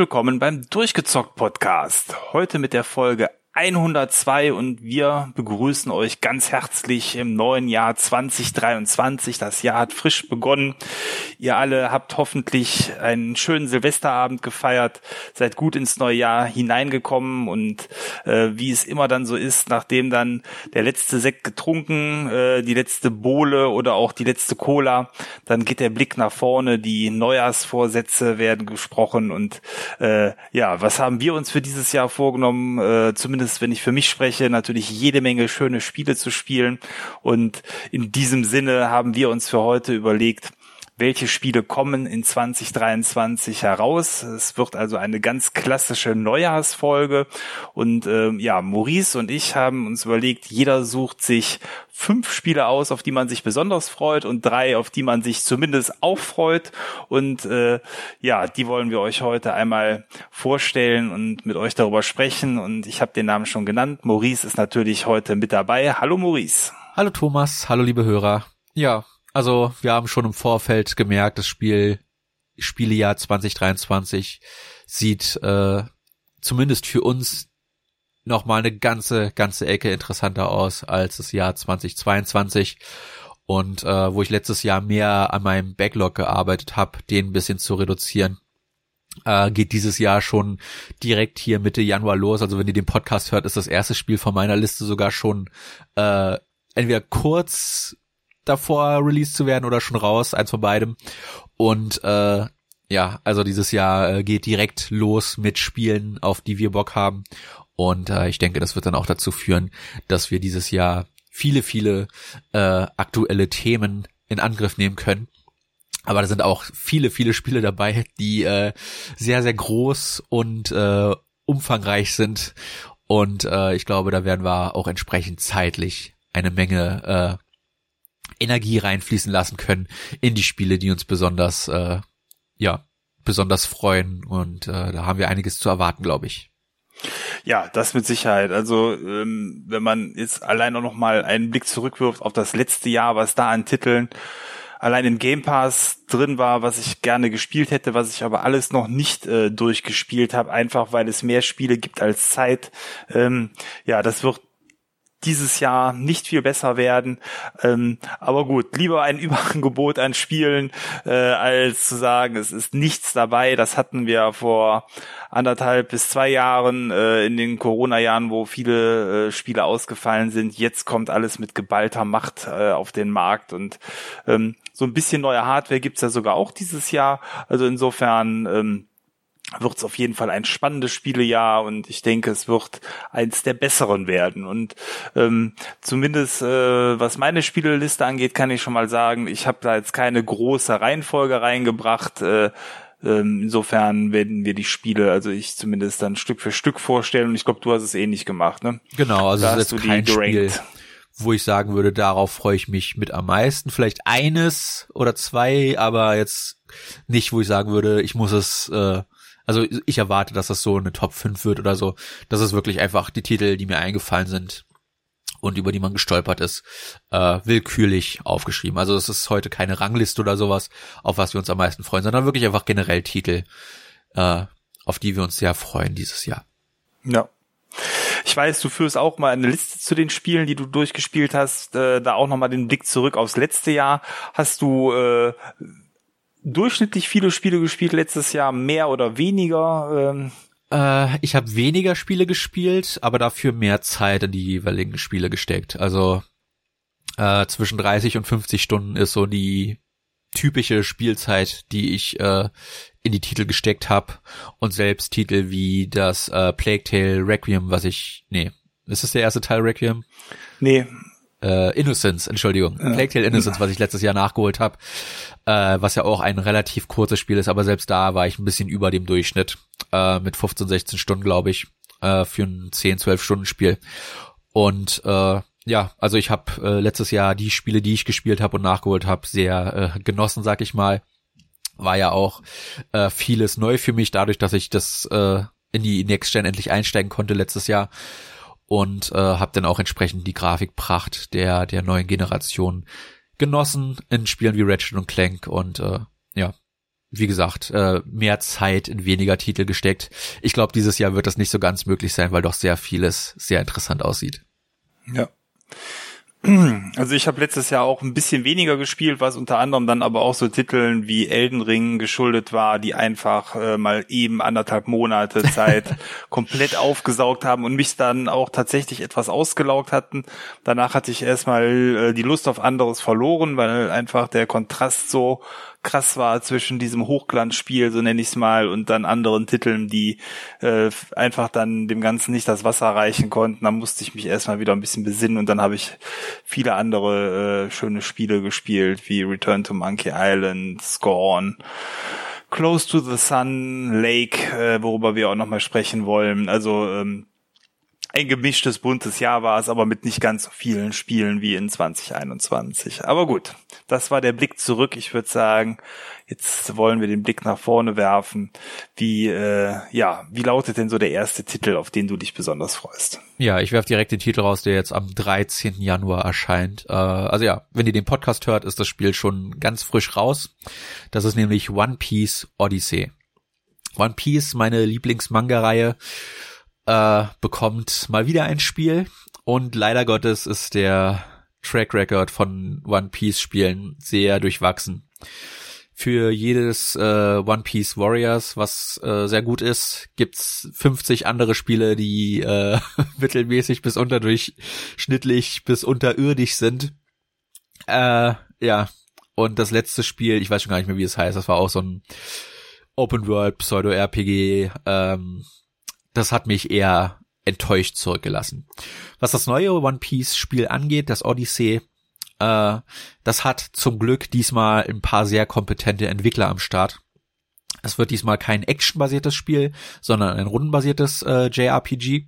Willkommen beim Durchgezockt Podcast. Heute mit der Folge 102 und wir begrüßen euch ganz herzlich im neuen Jahr 2023. Das Jahr hat frisch begonnen. Ihr alle habt hoffentlich einen schönen Silvesterabend gefeiert, seid gut ins neue Jahr hineingekommen und äh, wie es immer dann so ist, nachdem dann der letzte Sekt getrunken, äh, die letzte Bohle oder auch die letzte Cola, dann geht der Blick nach vorne, die Neujahrsvorsätze werden gesprochen und äh, ja, was haben wir uns für dieses Jahr vorgenommen? Äh, zumindest zumindest wenn ich für mich spreche, natürlich jede Menge schöne Spiele zu spielen. Und in diesem Sinne haben wir uns für heute überlegt, welche Spiele kommen in 2023 heraus. Es wird also eine ganz klassische Neujahrsfolge. Und ähm, ja, Maurice und ich haben uns überlegt, jeder sucht sich fünf Spiele aus, auf die man sich besonders freut und drei, auf die man sich zumindest auch freut. Und äh, ja, die wollen wir euch heute einmal vorstellen und mit euch darüber sprechen. Und ich habe den Namen schon genannt. Maurice ist natürlich heute mit dabei. Hallo Maurice. Hallo Thomas, hallo liebe Hörer. Ja, also wir haben schon im Vorfeld gemerkt, das Spiel Spielejahr 2023 sieht äh, zumindest für uns noch mal eine ganze ganze Ecke interessanter aus als das Jahr 2022 und äh, wo ich letztes Jahr mehr an meinem Backlog gearbeitet habe, den ein bisschen zu reduzieren. Äh, geht dieses Jahr schon direkt hier Mitte Januar los. Also wenn ihr den Podcast hört, ist das erste Spiel von meiner Liste sogar schon äh, entweder kurz davor released zu werden oder schon raus, eins von beidem. Und äh, ja, also dieses Jahr äh, geht direkt los mit Spielen, auf die wir Bock haben. Und äh, ich denke, das wird dann auch dazu führen, dass wir dieses Jahr viele, viele äh, aktuelle Themen in Angriff nehmen können. Aber da sind auch viele, viele Spiele dabei, die äh, sehr, sehr groß und äh, umfangreich sind. Und äh, ich glaube, da werden wir auch entsprechend zeitlich eine Menge äh, Energie reinfließen lassen können in die Spiele, die uns besonders, äh, ja, besonders freuen. Und äh, da haben wir einiges zu erwarten, glaube ich. Ja, das mit Sicherheit. Also ähm, wenn man jetzt allein auch noch mal einen Blick zurückwirft auf das letzte Jahr, was da an Titeln allein im Game Pass drin war, was ich gerne gespielt hätte, was ich aber alles noch nicht äh, durchgespielt habe, einfach weil es mehr Spiele gibt als Zeit. Ähm, ja, das wird dieses Jahr nicht viel besser werden. Ähm, aber gut, lieber ein Überangebot an Spielen, äh, als zu sagen, es ist nichts dabei. Das hatten wir vor anderthalb bis zwei Jahren äh, in den Corona-Jahren, wo viele äh, Spiele ausgefallen sind. Jetzt kommt alles mit geballter Macht äh, auf den Markt und ähm, so ein bisschen neue Hardware gibt's ja sogar auch dieses Jahr. Also insofern ähm, wird es auf jeden Fall ein spannendes Spielejahr und ich denke, es wird eins der besseren werden. Und ähm, zumindest äh, was meine Spieleliste angeht, kann ich schon mal sagen, ich habe da jetzt keine große Reihenfolge reingebracht. Äh, ähm, insofern werden wir die Spiele, also ich zumindest dann Stück für Stück vorstellen und ich glaube, du hast es eh nicht gemacht, ne? Genau, also da ist jetzt kein Spiel, wo ich sagen würde, darauf freue ich mich mit am meisten. Vielleicht eines oder zwei, aber jetzt nicht, wo ich sagen würde, ich muss es äh, also ich erwarte, dass das so eine Top 5 wird oder so. Das ist wirklich einfach die Titel, die mir eingefallen sind und über die man gestolpert ist, äh, willkürlich aufgeschrieben. Also es ist heute keine Rangliste oder sowas, auf was wir uns am meisten freuen, sondern wirklich einfach generell Titel, äh, auf die wir uns sehr freuen dieses Jahr. Ja. Ich weiß, du führst auch mal eine Liste zu den Spielen, die du durchgespielt hast, äh, da auch nochmal den Blick zurück aufs letzte Jahr. Hast du äh, durchschnittlich viele Spiele gespielt letztes Jahr, mehr oder weniger? Ähm? Äh, ich habe weniger Spiele gespielt, aber dafür mehr Zeit in die jeweiligen Spiele gesteckt. Also äh, zwischen 30 und 50 Stunden ist so die typische Spielzeit, die ich äh, in die Titel gesteckt habe. Und selbst Titel wie das äh, Plague Tale Requiem, was ich, nee, ist das der erste Teil Requiem? Nee, äh, Innocence, Entschuldigung, ja. Plague Tale Innocence, was ich letztes Jahr nachgeholt habe, äh, was ja auch ein relativ kurzes Spiel ist, aber selbst da war ich ein bisschen über dem Durchschnitt äh, mit 15, 16 Stunden, glaube ich, äh, für ein 10, 12 Stunden Spiel. Und äh, ja, also ich habe äh, letztes Jahr die Spiele, die ich gespielt habe und nachgeholt habe, sehr äh, genossen, sag ich mal. War ja auch äh, vieles neu für mich, dadurch, dass ich das äh, in die Next Gen endlich einsteigen konnte letztes Jahr und äh, habe dann auch entsprechend die Grafikpracht der der neuen Generation genossen in Spielen wie Ratchet und Clank und äh, ja wie gesagt, äh, mehr Zeit in weniger Titel gesteckt. Ich glaube, dieses Jahr wird das nicht so ganz möglich sein, weil doch sehr vieles sehr interessant aussieht. Ja. Also ich habe letztes Jahr auch ein bisschen weniger gespielt, was unter anderem dann aber auch so Titeln wie Elden Ring geschuldet war, die einfach äh, mal eben anderthalb Monate Zeit komplett aufgesaugt haben und mich dann auch tatsächlich etwas ausgelaugt hatten. Danach hatte ich erstmal äh, die Lust auf anderes verloren, weil einfach der Kontrast so krass war zwischen diesem Hochglanzspiel, so nenne ich es mal, und dann anderen Titeln, die äh, einfach dann dem Ganzen nicht das Wasser reichen konnten. Da musste ich mich erstmal wieder ein bisschen besinnen und dann habe ich viele andere äh, schöne Spiele gespielt, wie Return to Monkey Island, Scorn. Close to the Sun, Lake, äh, worüber wir auch nochmal sprechen wollen. Also ähm, ein gemischtes, buntes Jahr war es, aber mit nicht ganz so vielen Spielen wie in 2021. Aber gut, das war der Blick zurück. Ich würde sagen, jetzt wollen wir den Blick nach vorne werfen. Wie, äh, ja, wie lautet denn so der erste Titel, auf den du dich besonders freust? Ja, ich werfe direkt den Titel raus, der jetzt am 13. Januar erscheint. Äh, also ja, wenn ihr den Podcast hört, ist das Spiel schon ganz frisch raus. Das ist nämlich One Piece Odyssey. One Piece, meine Lieblingsmanga-Reihe äh, bekommt mal wieder ein Spiel und leider Gottes ist der Track Record von One Piece Spielen sehr durchwachsen. Für jedes äh, One Piece Warriors, was äh, sehr gut ist, gibt's 50 andere Spiele, die äh, mittelmäßig bis unterdurchschnittlich bis unterirdisch sind. Äh, ja, und das letzte Spiel, ich weiß schon gar nicht mehr, wie es heißt, das war auch so ein Open World Pseudo RPG. Ähm, das hat mich eher enttäuscht zurückgelassen. Was das neue One Piece Spiel angeht, das Odyssey, äh, das hat zum Glück diesmal ein paar sehr kompetente Entwickler am Start. Es wird diesmal kein actionbasiertes Spiel, sondern ein rundenbasiertes äh, JRPG.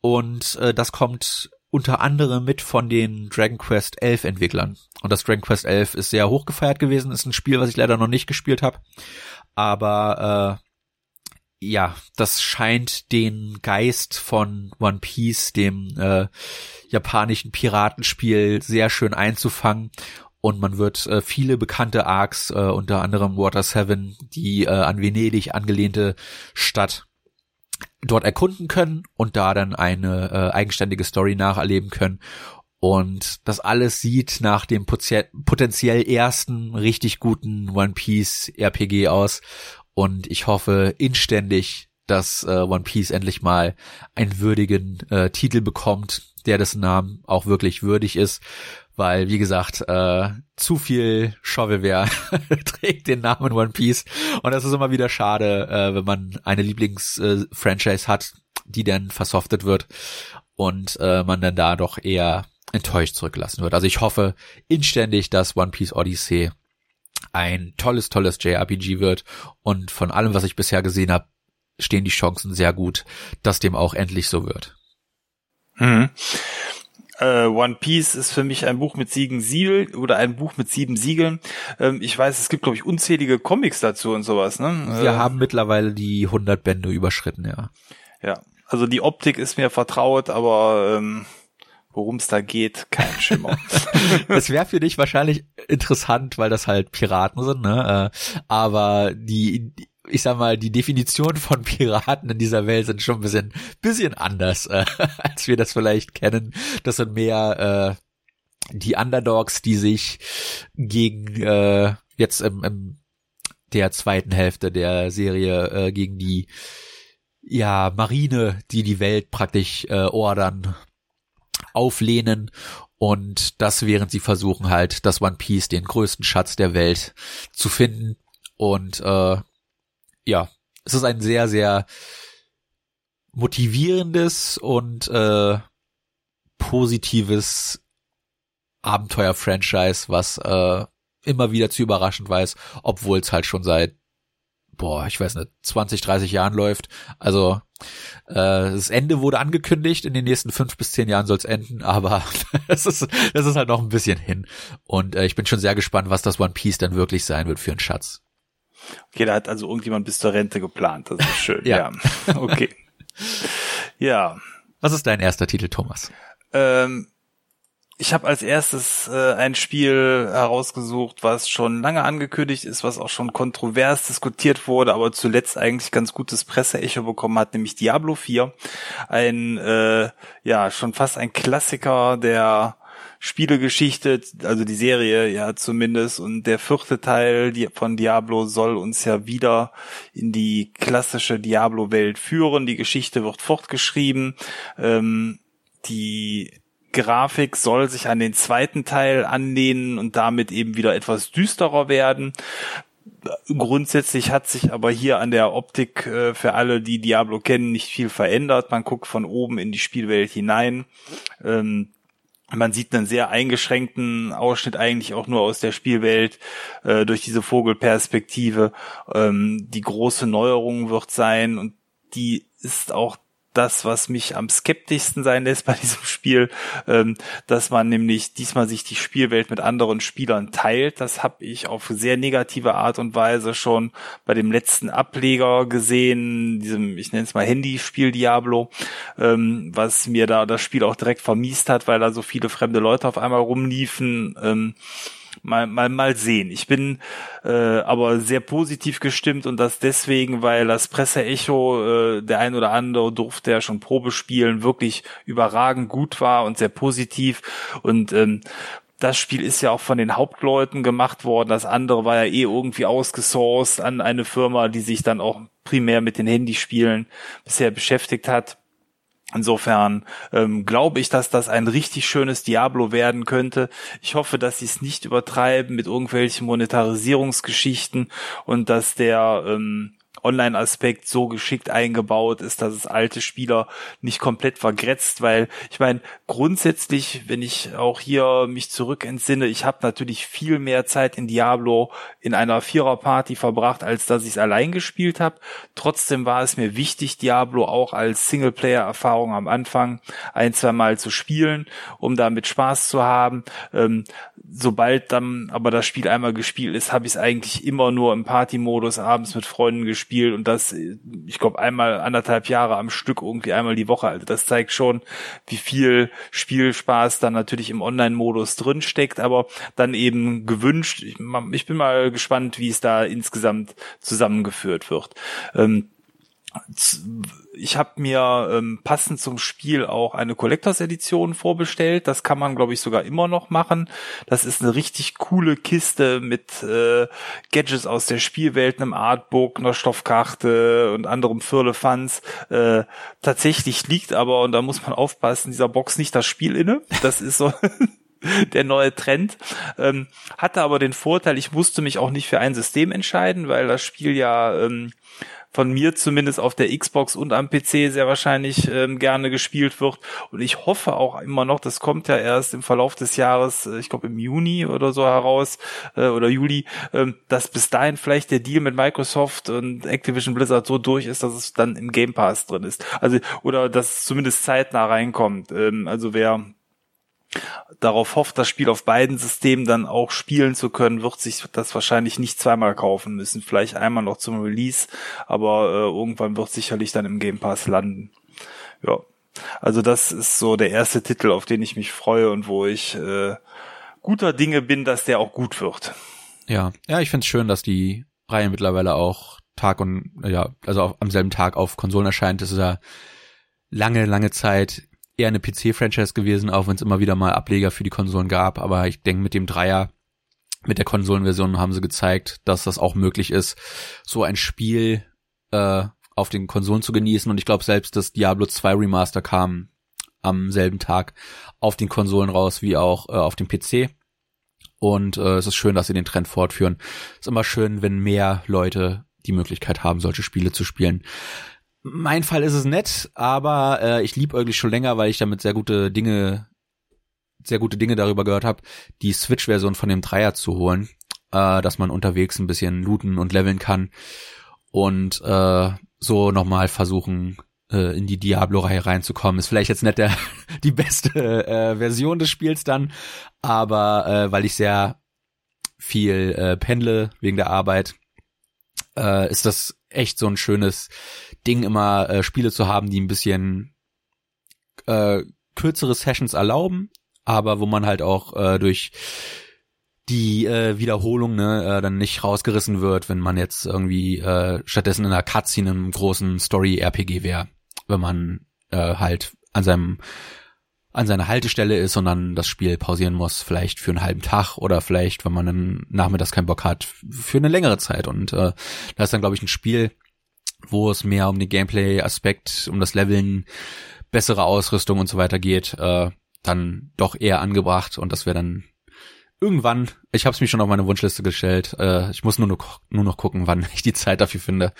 Und äh, das kommt unter anderem mit von den Dragon Quest 11 Entwicklern. Und das Dragon Quest 11 ist sehr hochgefeiert gewesen, ist ein Spiel, was ich leider noch nicht gespielt habe. Aber äh, ja, das scheint den Geist von One Piece, dem äh, japanischen Piratenspiel, sehr schön einzufangen. Und man wird äh, viele bekannte Arcs, äh, unter anderem Water Seven, die äh, an Venedig angelehnte Stadt, dort erkunden können und da dann eine äh, eigenständige Story nacherleben können. Und das alles sieht nach dem potenziell ersten richtig guten One Piece RPG aus. Und ich hoffe inständig, dass äh, One Piece endlich mal einen würdigen äh, Titel bekommt, der dessen Namen auch wirklich würdig ist. Weil, wie gesagt, äh, zu viel Shovelware trägt den Namen One Piece. Und das ist immer wieder schade, äh, wenn man eine Lieblingsfranchise äh, hat, die dann versoftet wird und äh, man dann da doch eher enttäuscht zurückgelassen wird. Also ich hoffe inständig, dass One Piece Odyssey ein tolles, tolles JRPG wird. Und von allem, was ich bisher gesehen habe, stehen die Chancen sehr gut, dass dem auch endlich so wird. Mhm. Uh, One Piece ist für mich ein Buch mit sieben Siegeln oder ein Buch mit sieben Siegeln. Ähm, ich weiß, es gibt glaube ich unzählige Comics dazu und sowas. Ne? Wir äh, haben mittlerweile die 100 Bände überschritten, ja. Ja, also die Optik ist mir vertraut, aber ähm, Worum es da geht, kein Schimmer. Es wäre für dich wahrscheinlich interessant, weil das halt Piraten sind, ne? Äh, aber die, ich sag mal, die Definition von Piraten in dieser Welt sind schon ein bisschen, bisschen anders, äh, als wir das vielleicht kennen. Das sind mehr äh, die Underdogs, die sich gegen äh, jetzt im, im der zweiten Hälfte der Serie äh, gegen die ja Marine, die die Welt praktisch äh, ordern, auflehnen und das während sie versuchen halt das One Piece, den größten Schatz der Welt, zu finden und äh, ja, es ist ein sehr, sehr motivierendes und äh, positives Abenteuer-Franchise, was äh, immer wieder zu überraschend weiß, obwohl es halt schon seit boah, ich weiß nicht, 20, 30 Jahren läuft. Also das Ende wurde angekündigt, in den nächsten fünf bis zehn Jahren soll es enden, aber das ist, das ist halt noch ein bisschen hin. Und äh, ich bin schon sehr gespannt, was das One Piece dann wirklich sein wird für einen Schatz. Okay, da hat also irgendjemand bis zur Rente geplant. Das ist schön. ja. ja. Okay. Ja. Was ist dein erster Titel, Thomas? Ähm, ich habe als erstes äh, ein Spiel herausgesucht, was schon lange angekündigt ist, was auch schon kontrovers diskutiert wurde, aber zuletzt eigentlich ganz gutes Presseecho bekommen hat, nämlich Diablo 4. Ein, äh, ja, schon fast ein Klassiker der Spielegeschichte, also die Serie ja zumindest. Und der vierte Teil von Diablo soll uns ja wieder in die klassische Diablo-Welt führen. Die Geschichte wird fortgeschrieben. Ähm, die Grafik soll sich an den zweiten Teil anlehnen und damit eben wieder etwas düsterer werden. Grundsätzlich hat sich aber hier an der Optik äh, für alle, die Diablo kennen, nicht viel verändert. Man guckt von oben in die Spielwelt hinein. Ähm, man sieht einen sehr eingeschränkten Ausschnitt eigentlich auch nur aus der Spielwelt äh, durch diese Vogelperspektive. Ähm, die große Neuerung wird sein und die ist auch das, was mich am skeptischsten sein lässt bei diesem Spiel, ähm, dass man nämlich diesmal sich die Spielwelt mit anderen Spielern teilt. Das habe ich auf sehr negative Art und Weise schon bei dem letzten Ableger gesehen, diesem, ich nenne es mal Handyspiel Diablo, ähm, was mir da das Spiel auch direkt vermiest hat, weil da so viele fremde Leute auf einmal rumliefen. Ähm, mal, mal, mal sehen. Ich bin äh, aber sehr positiv gestimmt und das deswegen, weil das Presseecho, äh, der ein oder andere durfte ja schon Probe spielen, wirklich überragend gut war und sehr positiv und ähm, das Spiel ist ja auch von den Hauptleuten gemacht worden. Das andere war ja eh irgendwie ausgesourced an eine Firma, die sich dann auch primär mit den Handyspielen bisher beschäftigt hat. Insofern ähm, glaube ich, dass das ein richtig schönes Diablo werden könnte. Ich hoffe, dass sie es nicht übertreiben mit irgendwelchen Monetarisierungsgeschichten und dass der ähm, Online-Aspekt so geschickt eingebaut ist, dass es alte Spieler nicht komplett vergrätzt, weil ich meine, grundsätzlich, wenn ich auch hier mich zurück entsinne, ich habe natürlich viel mehr Zeit in Diablo in einer Vierer-Party verbracht, als dass ich es allein gespielt habe. Trotzdem war es mir wichtig, Diablo auch als Singleplayer-Erfahrung am Anfang ein, zwei zu spielen, um damit Spaß zu haben. Ähm, sobald dann aber das Spiel einmal gespielt ist, habe ich es eigentlich immer nur im Party-Modus abends mit Freunden gespielt und das, ich glaube, einmal anderthalb Jahre am Stück irgendwie einmal die Woche. Also das zeigt schon, wie viel Spielspaß dann natürlich im Online-Modus drin aber dann eben gewünscht. Ich, ich, bin mal gespannt, wie es da insgesamt zusammengeführt wird. Ähm, ich habe mir ähm, passend zum Spiel auch eine Collectors Edition vorbestellt. Das kann man, glaube ich, sogar immer noch machen. Das ist eine richtig coole Kiste mit äh, Gadgets aus der Spielwelt, einem Artbook, einer Stoffkarte und anderem Firlefanz. Äh, tatsächlich liegt aber, und da muss man aufpassen, dieser Box nicht das Spiel inne. Das ist so der neue Trend. Ähm, hatte aber den Vorteil, ich musste mich auch nicht für ein System entscheiden, weil das Spiel ja ähm, von mir zumindest auf der Xbox und am PC sehr wahrscheinlich ähm, gerne gespielt wird. Und ich hoffe auch immer noch, das kommt ja erst im Verlauf des Jahres, äh, ich glaube im Juni oder so heraus äh, oder Juli, äh, dass bis dahin vielleicht der Deal mit Microsoft und Activision Blizzard so durch ist, dass es dann im Game Pass drin ist. Also oder dass es zumindest zeitnah reinkommt. Ähm, also wer darauf hofft, das Spiel auf beiden Systemen dann auch spielen zu können, wird sich das wahrscheinlich nicht zweimal kaufen müssen. Vielleicht einmal noch zum Release, aber äh, irgendwann wird sicherlich dann im Game Pass landen. Ja. Also das ist so der erste Titel, auf den ich mich freue und wo ich äh, guter Dinge bin, dass der auch gut wird. Ja, ja, ich finde es schön, dass die Reihe mittlerweile auch Tag und ja, also am selben Tag auf Konsolen erscheint. Das ist ja lange, lange Zeit eher eine PC-Franchise gewesen, auch wenn es immer wieder mal Ableger für die Konsolen gab. Aber ich denke, mit dem Dreier, mit der Konsolenversion haben sie gezeigt, dass das auch möglich ist, so ein Spiel äh, auf den Konsolen zu genießen. Und ich glaube selbst, dass Diablo 2 Remaster kam am selben Tag auf den Konsolen raus wie auch äh, auf dem PC. Und äh, es ist schön, dass sie den Trend fortführen. Ist immer schön, wenn mehr Leute die Möglichkeit haben, solche Spiele zu spielen. Mein Fall ist es nett, aber äh, ich liebe irgendwie schon länger, weil ich damit sehr gute Dinge, sehr gute Dinge darüber gehört habe, die Switch-Version von dem Dreier zu holen, äh, dass man unterwegs ein bisschen looten und leveln kann und äh, so nochmal versuchen, äh, in die Diablo-Reihe reinzukommen. Ist vielleicht jetzt nicht der die beste äh, Version des Spiels dann, aber äh, weil ich sehr viel äh, pendle wegen der Arbeit, äh, ist das echt so ein schönes Ding, immer äh, Spiele zu haben, die ein bisschen äh, kürzere Sessions erlauben, aber wo man halt auch äh, durch die äh, Wiederholung ne, äh, dann nicht rausgerissen wird, wenn man jetzt irgendwie äh, stattdessen in einer Cutscene einem großen Story-RPG wäre, wenn man äh, halt an seinem an seiner Haltestelle ist dann das Spiel pausieren muss, vielleicht für einen halben Tag oder vielleicht, wenn man dann nachmittags keinen Bock hat, für eine längere Zeit. Und äh, da ist dann, glaube ich, ein Spiel, wo es mehr um den Gameplay-Aspekt, um das Leveln, bessere Ausrüstung und so weiter geht, äh, dann doch eher angebracht und das wäre dann irgendwann, ich habe es mir schon auf meine Wunschliste gestellt, äh, ich muss nur noch, nur noch gucken, wann ich die Zeit dafür finde,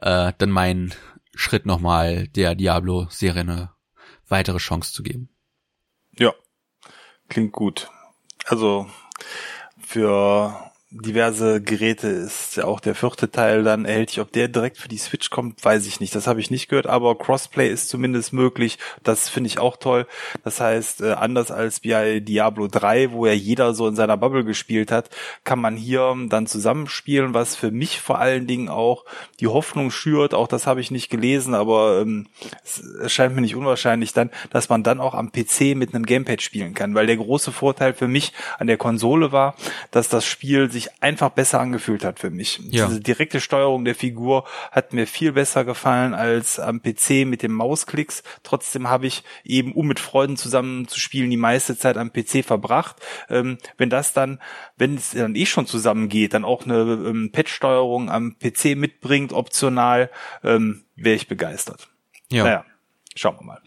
äh, dann mein Schritt nochmal der Diablo-Serie eine weitere Chance zu geben. Klingt gut. Also für diverse Geräte ist ja auch der vierte Teil dann erhältlich. Ob der direkt für die Switch kommt, weiß ich nicht. Das habe ich nicht gehört, aber Crossplay ist zumindest möglich. Das finde ich auch toll. Das heißt, äh, anders als bei Diablo 3, wo ja jeder so in seiner Bubble gespielt hat, kann man hier dann zusammenspielen, was für mich vor allen Dingen auch die Hoffnung schürt. Auch das habe ich nicht gelesen, aber ähm, es erscheint mir nicht unwahrscheinlich dann, dass man dann auch am PC mit einem Gamepad spielen kann, weil der große Vorteil für mich an der Konsole war, dass das Spiel sich sich einfach besser angefühlt hat für mich. Ja. Diese direkte Steuerung der Figur hat mir viel besser gefallen als am PC mit den Mausklicks. Trotzdem habe ich eben, um mit Freunden zusammen zu spielen, die meiste Zeit am PC verbracht. Ähm, wenn das dann, wenn es dann eh schon zusammengeht, dann auch eine ähm, Patch-Steuerung am PC mitbringt, optional, ähm, wäre ich begeistert. Ja. Naja, schauen wir mal.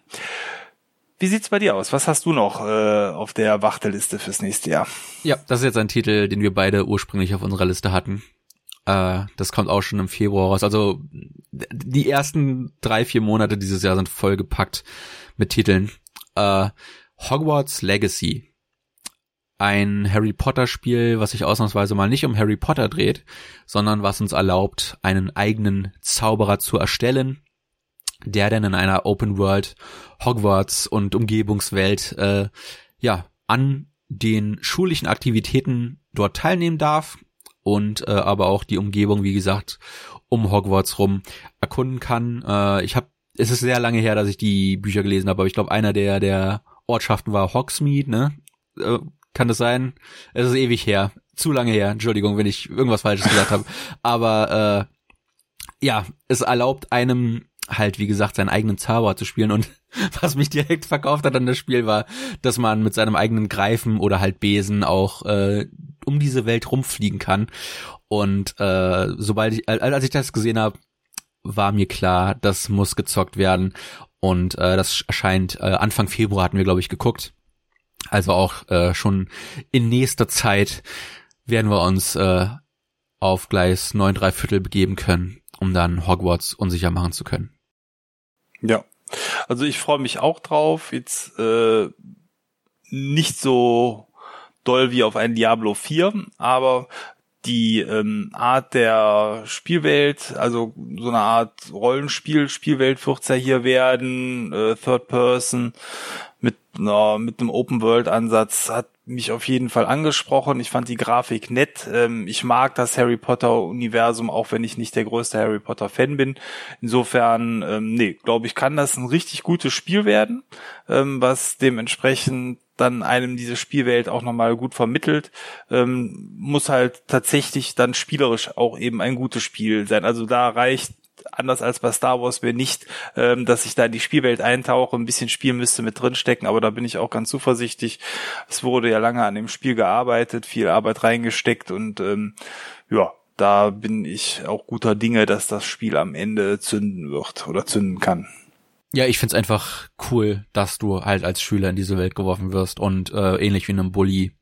Wie sieht's bei dir aus? Was hast du noch äh, auf der Warteliste fürs nächste Jahr? Ja, das ist jetzt ein Titel, den wir beide ursprünglich auf unserer Liste hatten. Äh, das kommt auch schon im Februar raus. Also die ersten drei, vier Monate dieses Jahr sind vollgepackt mit Titeln. Äh, Hogwarts Legacy. Ein Harry Potter Spiel, was sich ausnahmsweise mal nicht um Harry Potter dreht, sondern was uns erlaubt, einen eigenen Zauberer zu erstellen der dann in einer Open World Hogwarts und Umgebungswelt äh, ja an den schulischen Aktivitäten dort teilnehmen darf und äh, aber auch die Umgebung, wie gesagt, um Hogwarts rum erkunden kann. Äh, ich habe, es ist sehr lange her, dass ich die Bücher gelesen habe, aber ich glaube, einer der der Ortschaften war Hogsmeade, ne? Äh, kann das sein? Es ist ewig her, zu lange her. Entschuldigung, wenn ich irgendwas Falsches gesagt habe. Aber äh, ja, es erlaubt einem halt, wie gesagt, seinen eigenen Zauber zu spielen. Und was mich direkt verkauft hat an das Spiel war, dass man mit seinem eigenen Greifen oder halt Besen auch äh, um diese Welt rumfliegen kann. Und äh, sobald ich, als ich das gesehen habe, war mir klar, das muss gezockt werden. Und äh, das erscheint äh, Anfang Februar hatten wir, glaube ich, geguckt. Also auch äh, schon in nächster Zeit werden wir uns äh, auf Gleis 9 3 Viertel begeben können, um dann Hogwarts unsicher machen zu können. Ja. Also ich freue mich auch drauf. Jetzt äh, nicht so doll wie auf ein Diablo 4, aber die ähm, Art der Spielwelt, also so eine Art Rollenspiel, Spielwelt wird's ja hier werden, äh, Third Person mit na, mit einem Open World Ansatz hat mich auf jeden Fall angesprochen. Ich fand die Grafik nett. Ähm, ich mag das Harry Potter Universum, auch wenn ich nicht der größte Harry Potter Fan bin. Insofern, ähm, nee, glaube ich, kann das ein richtig gutes Spiel werden, ähm, was dementsprechend dann einem diese Spielwelt auch nochmal gut vermittelt, ähm, muss halt tatsächlich dann spielerisch auch eben ein gutes Spiel sein. Also da reicht anders als bei Star Wars mir nicht, ähm, dass ich da in die Spielwelt eintauche, ein bisschen spielen müsste mit drinstecken, aber da bin ich auch ganz zuversichtlich. Es wurde ja lange an dem Spiel gearbeitet, viel Arbeit reingesteckt und ähm, ja, da bin ich auch guter Dinge, dass das Spiel am Ende zünden wird oder zünden kann. Ja, ich find's einfach cool, dass du halt als Schüler in diese Welt geworfen wirst und äh, ähnlich wie in einem Bully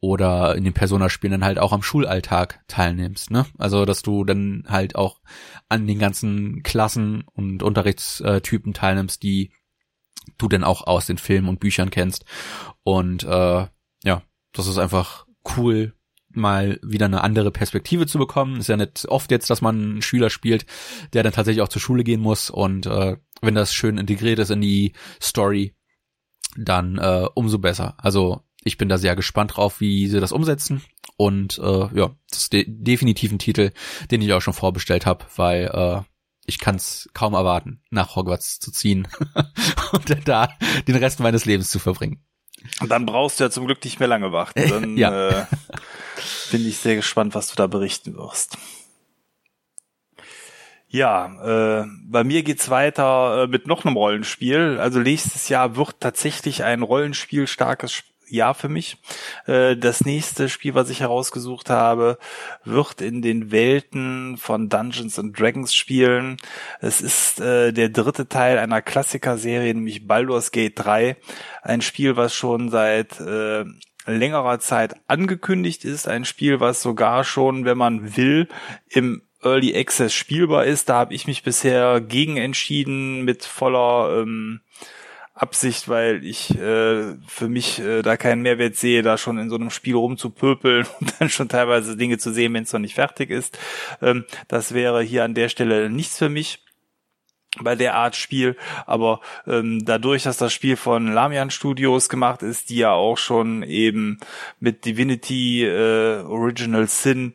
oder in den Persona-Spielen dann halt auch am Schulalltag teilnimmst, ne? Also, dass du dann halt auch an den ganzen Klassen und Unterrichtstypen teilnimmst, die du dann auch aus den Filmen und Büchern kennst. Und äh, ja, das ist einfach cool, mal wieder eine andere Perspektive zu bekommen. Ist ja nicht oft jetzt, dass man einen Schüler spielt, der dann tatsächlich auch zur Schule gehen muss. Und äh, wenn das schön integriert ist in die Story, dann äh, umso besser. Also ich bin da sehr gespannt drauf, wie sie das umsetzen. Und äh, ja, das ist de definitiv ein Titel, den ich auch schon vorbestellt habe, weil äh, ich kann es kaum erwarten, nach Hogwarts zu ziehen und da den Rest meines Lebens zu verbringen. Und dann brauchst du ja zum Glück nicht mehr lange warten. Dann Ja. äh, bin ich sehr gespannt, was du da berichten wirst. Ja, äh, bei mir geht's weiter äh, mit noch einem Rollenspiel. Also nächstes Jahr wird tatsächlich ein Rollenspiel Jahr für mich. Äh, das nächste Spiel, was ich herausgesucht habe, wird in den Welten von Dungeons and Dragons spielen. Es ist äh, der dritte Teil einer Klassiker-Serie, nämlich Baldur's Gate 3. Ein Spiel, was schon seit äh, längerer Zeit angekündigt ist. Ein Spiel, was sogar schon, wenn man will, im Early Access spielbar ist. Da habe ich mich bisher gegen entschieden mit voller ähm, Absicht, weil ich äh, für mich äh, da keinen Mehrwert sehe, da schon in so einem Spiel rumzupöpeln und dann schon teilweise Dinge zu sehen, wenn es noch nicht fertig ist. Ähm, das wäre hier an der Stelle nichts für mich bei der Art Spiel, aber ähm, dadurch, dass das Spiel von Lamian Studios gemacht ist, die ja auch schon eben mit Divinity äh, Original Sin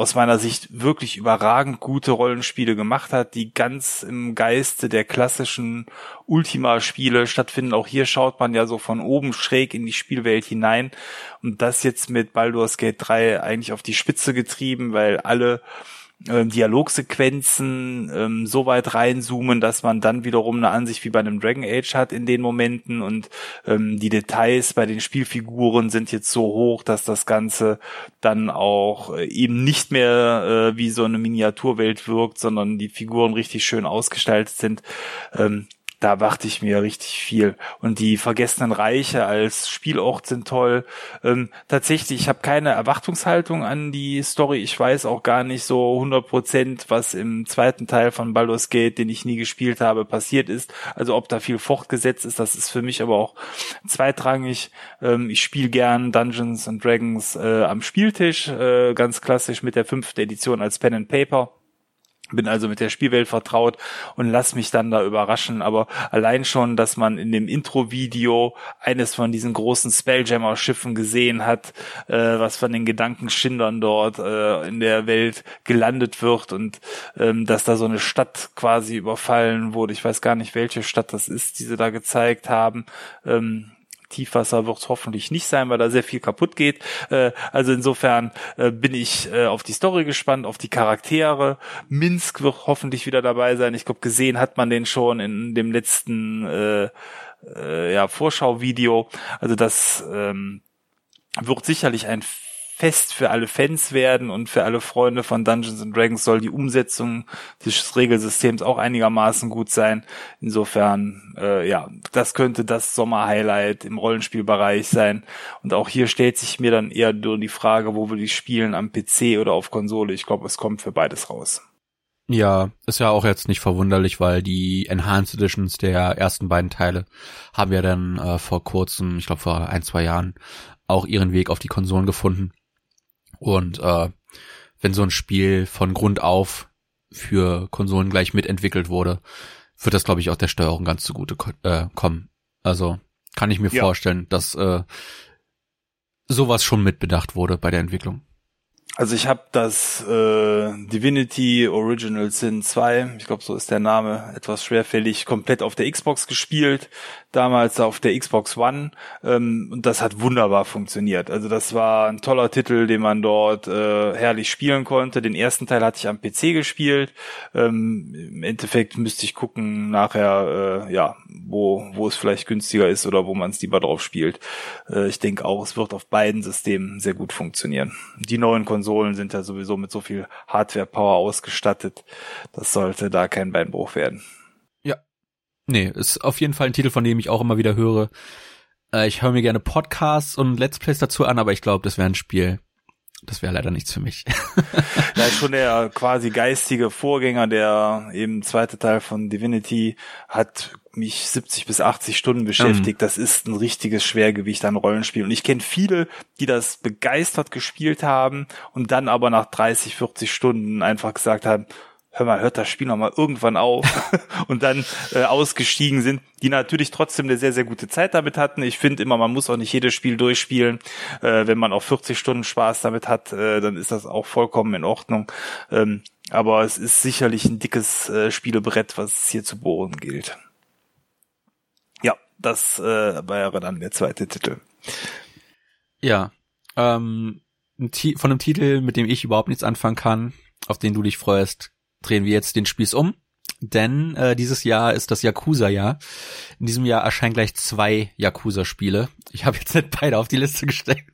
aus meiner Sicht wirklich überragend gute Rollenspiele gemacht hat, die ganz im Geiste der klassischen Ultima-Spiele stattfinden. Auch hier schaut man ja so von oben schräg in die Spielwelt hinein und das jetzt mit Baldur's Gate 3 eigentlich auf die Spitze getrieben, weil alle ähm, Dialogsequenzen ähm, so weit reinzoomen, dass man dann wiederum eine Ansicht wie bei einem Dragon Age hat in den Momenten und ähm, die Details bei den Spielfiguren sind jetzt so hoch, dass das Ganze dann auch äh, eben nicht mehr äh, wie so eine Miniaturwelt wirkt, sondern die Figuren richtig schön ausgestaltet sind. Ähm, da warte ich mir richtig viel. Und die Vergessenen Reiche als Spielort sind toll. Ähm, tatsächlich, ich habe keine Erwartungshaltung an die Story. Ich weiß auch gar nicht so 100 Prozent, was im zweiten Teil von Baldur's Gate, den ich nie gespielt habe, passiert ist. Also ob da viel fortgesetzt ist, das ist für mich aber auch zweitrangig. Ähm, ich spiele gern Dungeons and Dragons äh, am Spieltisch, äh, ganz klassisch mit der fünften Edition als Pen and Paper bin also mit der Spielwelt vertraut und lass mich dann da überraschen. Aber allein schon, dass man in dem Intro-Video eines von diesen großen Spelljammer-Schiffen gesehen hat, äh, was von den Gedankenschindern dort äh, in der Welt gelandet wird und ähm, dass da so eine Stadt quasi überfallen wurde. Ich weiß gar nicht, welche Stadt das ist, die sie da gezeigt haben. Ähm, Tiefwasser wird hoffentlich nicht sein, weil da sehr viel kaputt geht. Äh, also insofern äh, bin ich äh, auf die Story gespannt, auf die Charaktere. Minsk wird hoffentlich wieder dabei sein. Ich glaube, gesehen hat man den schon in dem letzten äh, äh, ja, Vorschauvideo. Also das ähm, wird sicherlich ein Fest für alle Fans werden und für alle Freunde von Dungeons and Dragons soll die Umsetzung des Regelsystems auch einigermaßen gut sein. Insofern, äh, ja, das könnte das Sommerhighlight im Rollenspielbereich sein. Und auch hier stellt sich mir dann eher nur die Frage, wo wir die spielen, am PC oder auf Konsole. Ich glaube, es kommt für beides raus. Ja, ist ja auch jetzt nicht verwunderlich, weil die Enhanced Editions der ersten beiden Teile haben ja dann äh, vor kurzem, ich glaube vor ein, zwei Jahren, auch ihren Weg auf die Konsolen gefunden. Und äh, wenn so ein Spiel von Grund auf für Konsolen gleich mitentwickelt wurde, wird das, glaube ich, auch der Steuerung ganz zugute ko äh, kommen. Also kann ich mir Ja. vorstellen, dass äh, sowas schon mitbedacht wurde bei der Entwicklung. Also ich habe das äh, Divinity Original Sin 2, ich glaube so ist der Name, etwas schwerfällig, komplett auf der Xbox gespielt, damals auf der Xbox One ähm, und das hat wunderbar funktioniert. Also das war ein toller Titel, den man dort äh, herrlich spielen konnte. Den ersten Teil hatte ich am PC gespielt. Ähm, Im Endeffekt müsste ich gucken nachher, äh, ja, wo wo es vielleicht günstiger ist oder wo man es lieber drauf spielt. Äh, ich denke auch, es wird auf beiden Systemen sehr gut funktionieren. Die neuen Konsolen sind ja sowieso mit so viel Hardware-Power ausgestattet. Das sollte da kein Beinbruch werden. Nee, ist auf jeden Fall ein Titel, von dem ich auch immer wieder höre. Äh, ich höre mir gerne Podcasts und Let's Plays dazu an, aber ich glaube, das wäre ein Spiel. Das wäre leider nichts für mich. Da ist schon der quasi geistige Vorgänger, der eben zweite Teil von Divinity hat mich 70 bis 80 Stunden beschäftigt. Das ist ein richtiges Schwergewicht an Rollenspiel. Und ich kenne viele, die das begeistert gespielt haben und dann aber nach 30, 40 Stunden einfach gesagt haben, hör mal, hört das Spiel noch mal irgendwann auf und dann äh, ausgestiegen sind, die natürlich trotzdem eine sehr, sehr gute Zeit damit hatten. Ich finde immer, man muss auch nicht jedes Spiel durchspielen. Äh, wenn man auch 40 Stunden Spaß damit hat, äh, dann ist das auch vollkommen in Ordnung. Ähm, aber es ist sicherlich ein dickes äh, Spielebrett, was es hier zu bohren gilt. Das äh, wäre dann der zweite Titel. Ja, ähm, von einem Titel, mit dem ich überhaupt nichts anfangen kann, auf den du dich freust, drehen wir jetzt den Spieß um. Denn äh, dieses Jahr ist das Yakuza-Jahr. In diesem Jahr erscheinen gleich zwei Yakuza-Spiele. Ich habe jetzt nicht beide auf die Liste gesteckt,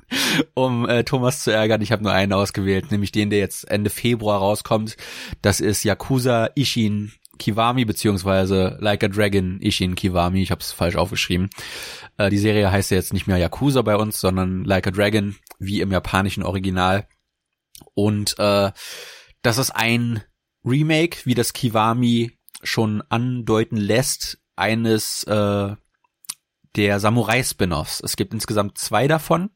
um äh, Thomas zu ärgern. Ich habe nur einen ausgewählt, nämlich den, der jetzt Ende Februar rauskommt. Das ist Yakuza Ishin Kiwami beziehungsweise Like a Dragon Ishin Kiwami. Ich habe es falsch aufgeschrieben. Äh, die Serie heißt ja jetzt nicht mehr Yakuza bei uns, sondern Like a Dragon, wie im japanischen Original. Und äh, das ist ein Remake, wie das Kiwami schon andeuten lässt, eines äh, der Samurai-Spin-offs. Es gibt insgesamt zwei davon.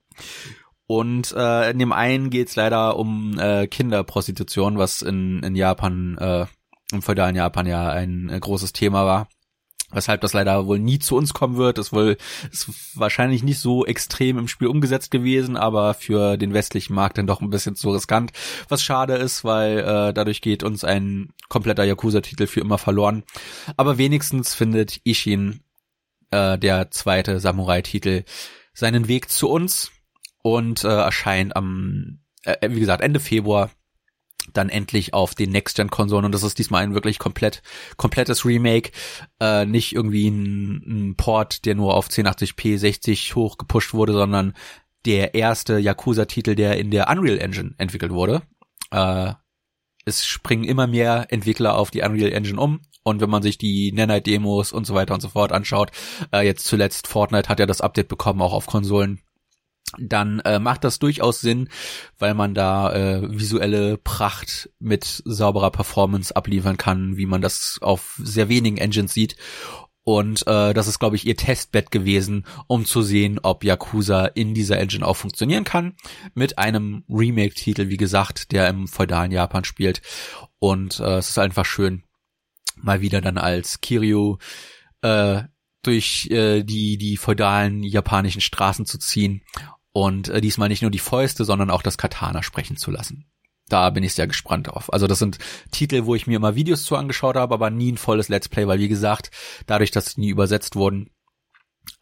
Und äh, in dem einen geht es leider um äh, Kinderprostitution, was in, in Japan, äh, im feudalen Japan ja ein äh, großes Thema war weshalb das leider wohl nie zu uns kommen wird. Das wohl ist wahrscheinlich nicht so extrem im Spiel umgesetzt gewesen, aber für den westlichen Markt dann doch ein bisschen zu riskant. Was schade ist, weil äh, dadurch geht uns ein kompletter Yakuza-Titel für immer verloren. Aber wenigstens findet Ishin, äh, der zweite Samurai-Titel, seinen Weg zu uns und äh, erscheint am, äh, wie gesagt, Ende Februar dann endlich auf den Next-Gen-Konsolen und das ist diesmal ein wirklich komplett komplettes Remake, äh, nicht irgendwie ein, ein Port, der nur auf 1080p 60 hochgepusht wurde, sondern der erste Yakuza-Titel, der in der Unreal Engine entwickelt wurde. Äh, es springen immer mehr Entwickler auf die Unreal Engine um und wenn man sich die Nanite-Demos und so weiter und so fort anschaut, äh, jetzt zuletzt Fortnite hat ja das Update bekommen, auch auf Konsolen dann äh, macht das durchaus Sinn, weil man da äh, visuelle Pracht mit sauberer Performance abliefern kann, wie man das auf sehr wenigen Engines sieht. Und äh, das ist, glaube ich, ihr Testbett gewesen, um zu sehen, ob Yakuza in dieser Engine auch funktionieren kann. Mit einem Remake-Titel, wie gesagt, der im feudalen Japan spielt. Und äh, es ist einfach schön, mal wieder dann als Kiryu äh, durch äh, die die feudalen japanischen Straßen zu ziehen und äh, diesmal nicht nur die Fäuste, sondern auch das Katana sprechen zu lassen. Da bin ich sehr gespannt drauf. Also das sind Titel, wo ich mir immer Videos zu angeschaut habe, aber nie ein volles Let's Play, weil wie gesagt, dadurch, dass sie nie übersetzt wurden,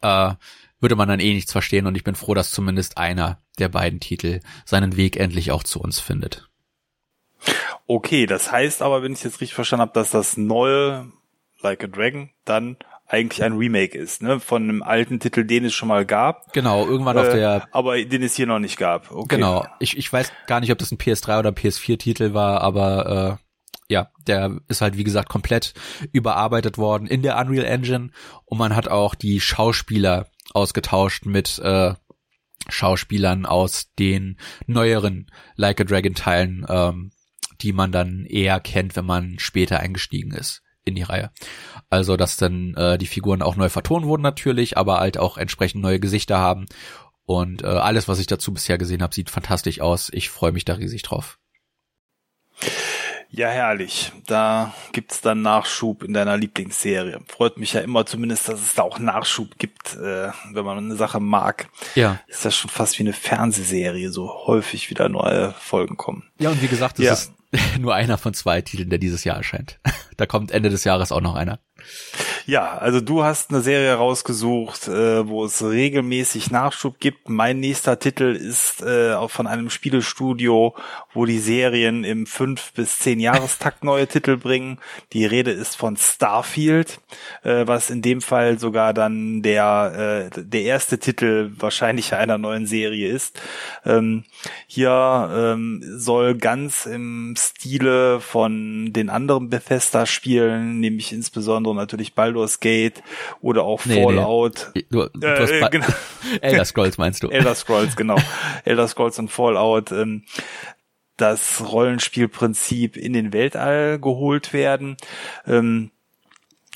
äh, würde man dann eh nichts verstehen und ich bin froh, dass zumindest einer der beiden Titel seinen Weg endlich auch zu uns findet. Okay, das heißt aber, wenn ich jetzt richtig verstanden habe, dass das neue Like a Dragon dann eigentlich ein Remake ist, ne, von einem alten Titel, den es schon mal gab. Genau, irgendwann äh, auf der. Aber den es hier noch nicht gab. Okay. Genau. Ich, ich weiß gar nicht, ob das ein PS3 oder PS4-Titel war, aber äh, ja, der ist halt wie gesagt komplett überarbeitet worden in der Unreal Engine und man hat auch die Schauspieler ausgetauscht mit äh, Schauspielern aus den neueren Like a Dragon Teilen, ähm, die man dann eher kennt, wenn man später eingestiegen ist in die Reihe. Also, dass dann äh, die Figuren auch neu vertont wurden natürlich, aber halt auch entsprechend neue Gesichter haben. Und äh, alles, was ich dazu bisher gesehen habe, sieht fantastisch aus. Ich freue mich da riesig drauf. Ja, herrlich. Da gibt's dann Nachschub in deiner Lieblingsserie. Freut mich ja immer zumindest, dass es da auch Nachschub gibt, äh, wenn man eine Sache mag. Ja. Ist das schon fast wie eine Fernsehserie, so häufig wieder neue Folgen kommen. Ja, und wie gesagt, es ja. ist nur einer von zwei Titeln, der dieses Jahr erscheint. Da kommt Ende des Jahres auch noch einer. Ja, also du hast eine Serie rausgesucht, äh, wo es regelmäßig Nachschub gibt. Mein nächster Titel ist äh, auch von einem Spielestudio, wo die Serien im fünf bis zehn Jahrestakt neue Titel bringen. Die Rede ist von Starfield, äh, was in dem Fall sogar dann der äh, der erste Titel wahrscheinlich einer neuen Serie ist. Ähm, hier ähm, soll ganz im Stile von den anderen Bethesda-Spielen, nämlich insbesondere natürlich Baldur's Gate oder auch nee, Fallout. Nee. Du, du äh, äh, genau. Elder Scrolls meinst du? Elder Scrolls, genau. Elder Scrolls und Fallout. Ähm, das Rollenspielprinzip in den Weltall geholt werden. Ähm,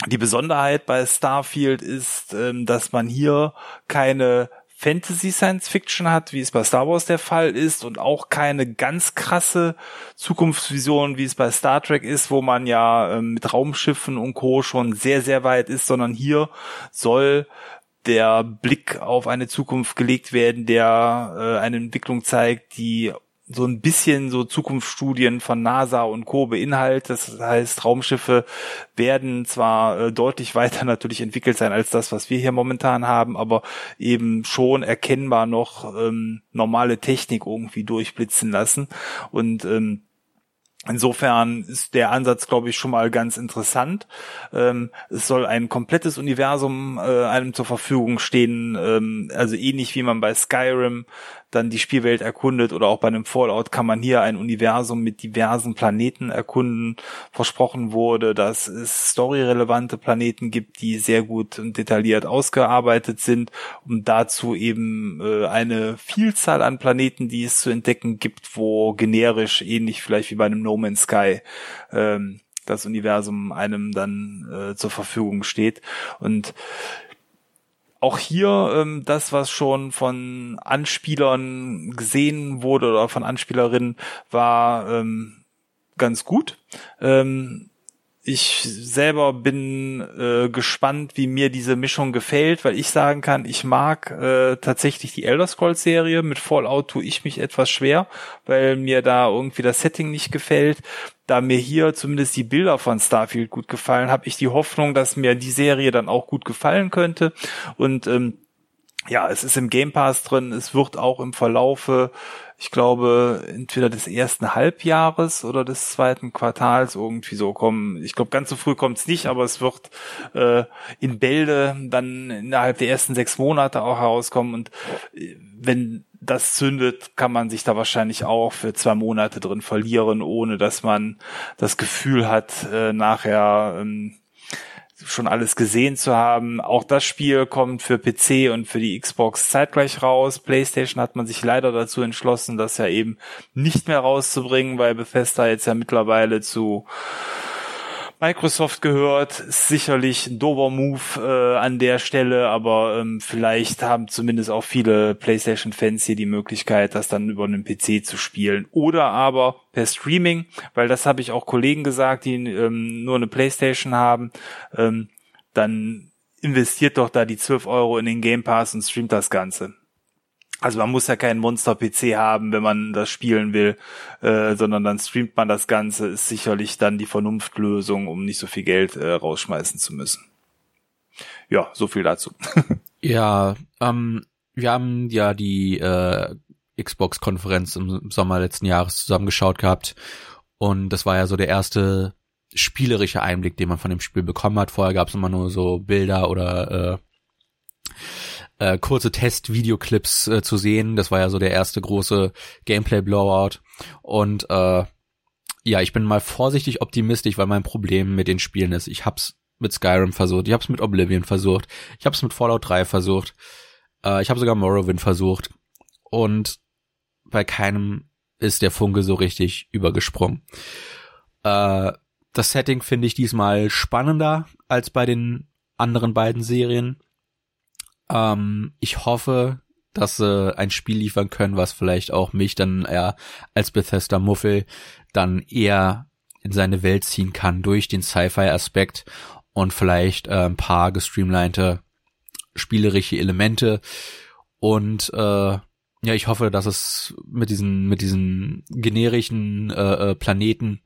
die Besonderheit bei Starfield ist, ähm, dass man hier keine Fantasy Science Fiction hat, wie es bei Star Wars der Fall ist und auch keine ganz krasse Zukunftsvision, wie es bei Star Trek ist, wo man ja ähm, mit Raumschiffen und Co. schon sehr, sehr weit ist, sondern hier soll der Blick auf eine Zukunft gelegt werden, der äh, eine Entwicklung zeigt, die so ein bisschen so Zukunftsstudien von NASA und Co. beinhaltet. Das heißt, Raumschiffe werden zwar äh, deutlich weiter natürlich entwickelt sein als das, was wir hier momentan haben, aber eben schon erkennbar noch ähm, normale Technik irgendwie durchblitzen lassen. Und ähm, Insofern ist der Ansatz, glaube ich, schon mal ganz interessant. Ähm, es soll ein komplettes Universum äh, einem zur Verfügung stehen, ähm, also ähnlich wie man bei Skyrim dann die Spielwelt erkundet oder auch bei einem Fallout kann man hier ein Universum mit diversen Planeten erkunden. Versprochen wurde, dass es storyrelevante Planeten gibt, die sehr gut und detailliert ausgearbeitet sind und dazu eben äh, eine Vielzahl an Planeten, die es zu entdecken gibt, wo generisch ähnlich vielleicht wie bei einem No Man's Sky ähm, das Universum einem dann äh, zur Verfügung steht und auch hier ähm, das, was schon von Anspielern gesehen wurde oder von Anspielerinnen, war ähm, ganz gut. Ähm, ich selber bin äh, gespannt, wie mir diese Mischung gefällt, weil ich sagen kann, ich mag äh, tatsächlich die Elder Scrolls Serie. Mit Fallout tue ich mich etwas schwer, weil mir da irgendwie das Setting nicht gefällt. Da mir hier zumindest die Bilder von Starfield gut gefallen, habe ich die Hoffnung, dass mir die Serie dann auch gut gefallen könnte. Und ähm, ja, es ist im Game Pass drin, es wird auch im Verlaufe ich glaube, entweder des ersten Halbjahres oder des zweiten Quartals irgendwie so kommen. Ich glaube, ganz so früh kommt es nicht, aber es wird äh, in Bälde dann innerhalb der ersten sechs Monate auch herauskommen. Und äh, wenn das zündet, kann man sich da wahrscheinlich auch für zwei Monate drin verlieren, ohne dass man das Gefühl hat, äh, nachher ähm, schon alles gesehen zu haben. Auch das Spiel kommt für PC und für die Xbox zeitgleich raus. PlayStation hat man sich leider dazu entschlossen, das ja eben nicht mehr rauszubringen, weil Bethesda jetzt ja mittlerweile zu Microsoft gehört, sicherlich ein dober Move äh, an der Stelle, aber ähm, vielleicht haben zumindest auch viele PlayStation-Fans hier die Möglichkeit, das dann über einen PC zu spielen. Oder aber per Streaming, weil das habe ich auch Kollegen gesagt, die ähm, nur eine PlayStation haben, ähm, dann investiert doch da die 12 Euro in den Game Pass und streamt das Ganze. Also man muss ja keinen Monster-PC haben, wenn man das spielen will, äh, sondern dann streamt man das Ganze, ist sicherlich dann die Vernunftlösung, um nicht so viel Geld äh, rausschmeißen zu müssen. Ja, so viel dazu. ja, ähm, wir haben ja die äh, Xbox-Konferenz im Sommer letzten Jahres zusammengeschaut gehabt und das war ja so der erste spielerische Einblick, den man von dem Spiel bekommen hat. Vorher gab es immer nur so Bilder oder äh, äh, kurze Test-Videoclips äh, zu sehen. Das war ja so der erste große Gameplay-Blowout. Und äh, ja, ich bin mal vorsichtig optimistisch, weil mein Problem mit den Spielen ist, ich hab's mit Skyrim versucht, ich hab's mit Oblivion versucht, ich hab's mit Fallout 3 versucht, äh, ich habe sogar Morrowind versucht und bei keinem ist der Funke so richtig übergesprungen. Äh, das Setting finde ich diesmal spannender als bei den anderen beiden Serien. Ähm, ich hoffe, dass sie ein Spiel liefern können, was vielleicht auch mich dann eher als Bethesda Muffel dann eher in seine Welt ziehen kann durch den Sci-Fi-Aspekt und vielleicht äh, ein paar gestreamlinete spielerische Elemente. Und äh, ja, ich hoffe, dass es mit diesen mit diesen generischen äh, äh Planeten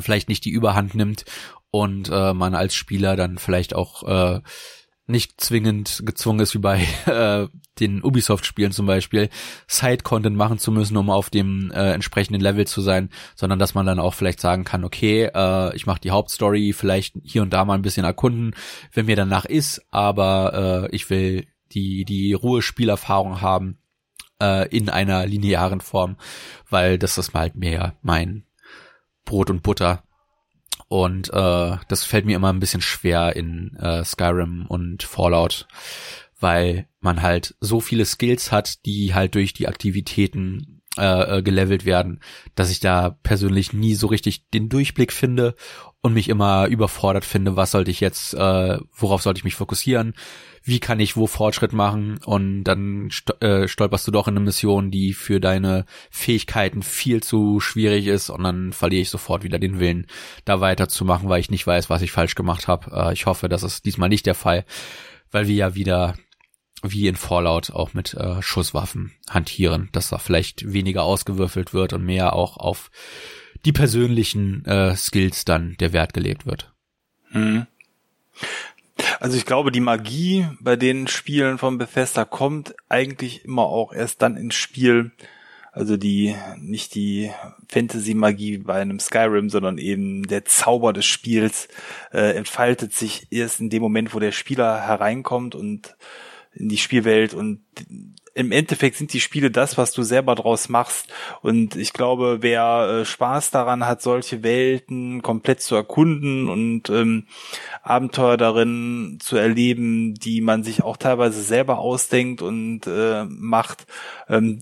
vielleicht nicht die Überhand nimmt und äh, man als Spieler dann vielleicht auch äh, nicht zwingend gezwungen ist, wie bei äh, den Ubisoft-Spielen zum Beispiel, Side-Content machen zu müssen, um auf dem äh, entsprechenden Level zu sein, sondern dass man dann auch vielleicht sagen kann, okay, äh, ich mache die Hauptstory, vielleicht hier und da mal ein bisschen erkunden, wenn mir danach ist, aber äh, ich will die, die Ruhe-Spielerfahrung haben äh, in einer linearen Form, weil das ist halt mehr mein Brot und Butter und äh, das fällt mir immer ein bisschen schwer in äh, Skyrim und Fallout, weil man halt so viele Skills hat, die halt durch die Aktivitäten äh, äh, gelevelt werden, dass ich da persönlich nie so richtig den Durchblick finde und mich immer überfordert finde, was sollte ich jetzt, äh, worauf sollte ich mich fokussieren, wie kann ich wo Fortschritt machen? Und dann äh, stolperst du doch in eine Mission, die für deine Fähigkeiten viel zu schwierig ist. Und dann verliere ich sofort wieder den Willen, da weiterzumachen, weil ich nicht weiß, was ich falsch gemacht habe. Äh, ich hoffe, das ist diesmal nicht der Fall, weil wir ja wieder wie in Fallout auch mit äh, Schusswaffen hantieren, dass da vielleicht weniger ausgewürfelt wird und mehr auch auf die persönlichen äh, Skills dann der Wert gelegt wird. Hm. Also ich glaube, die Magie bei den Spielen von Bethesda kommt eigentlich immer auch erst dann ins Spiel, also die, nicht die Fantasy-Magie bei einem Skyrim, sondern eben der Zauber des Spiels äh, entfaltet sich erst in dem Moment, wo der Spieler hereinkommt und in die Spielwelt und im Endeffekt sind die Spiele das, was du selber draus machst. Und ich glaube, wer äh, Spaß daran hat, solche Welten komplett zu erkunden und ähm, Abenteuer darin zu erleben, die man sich auch teilweise selber ausdenkt und äh, macht, ähm,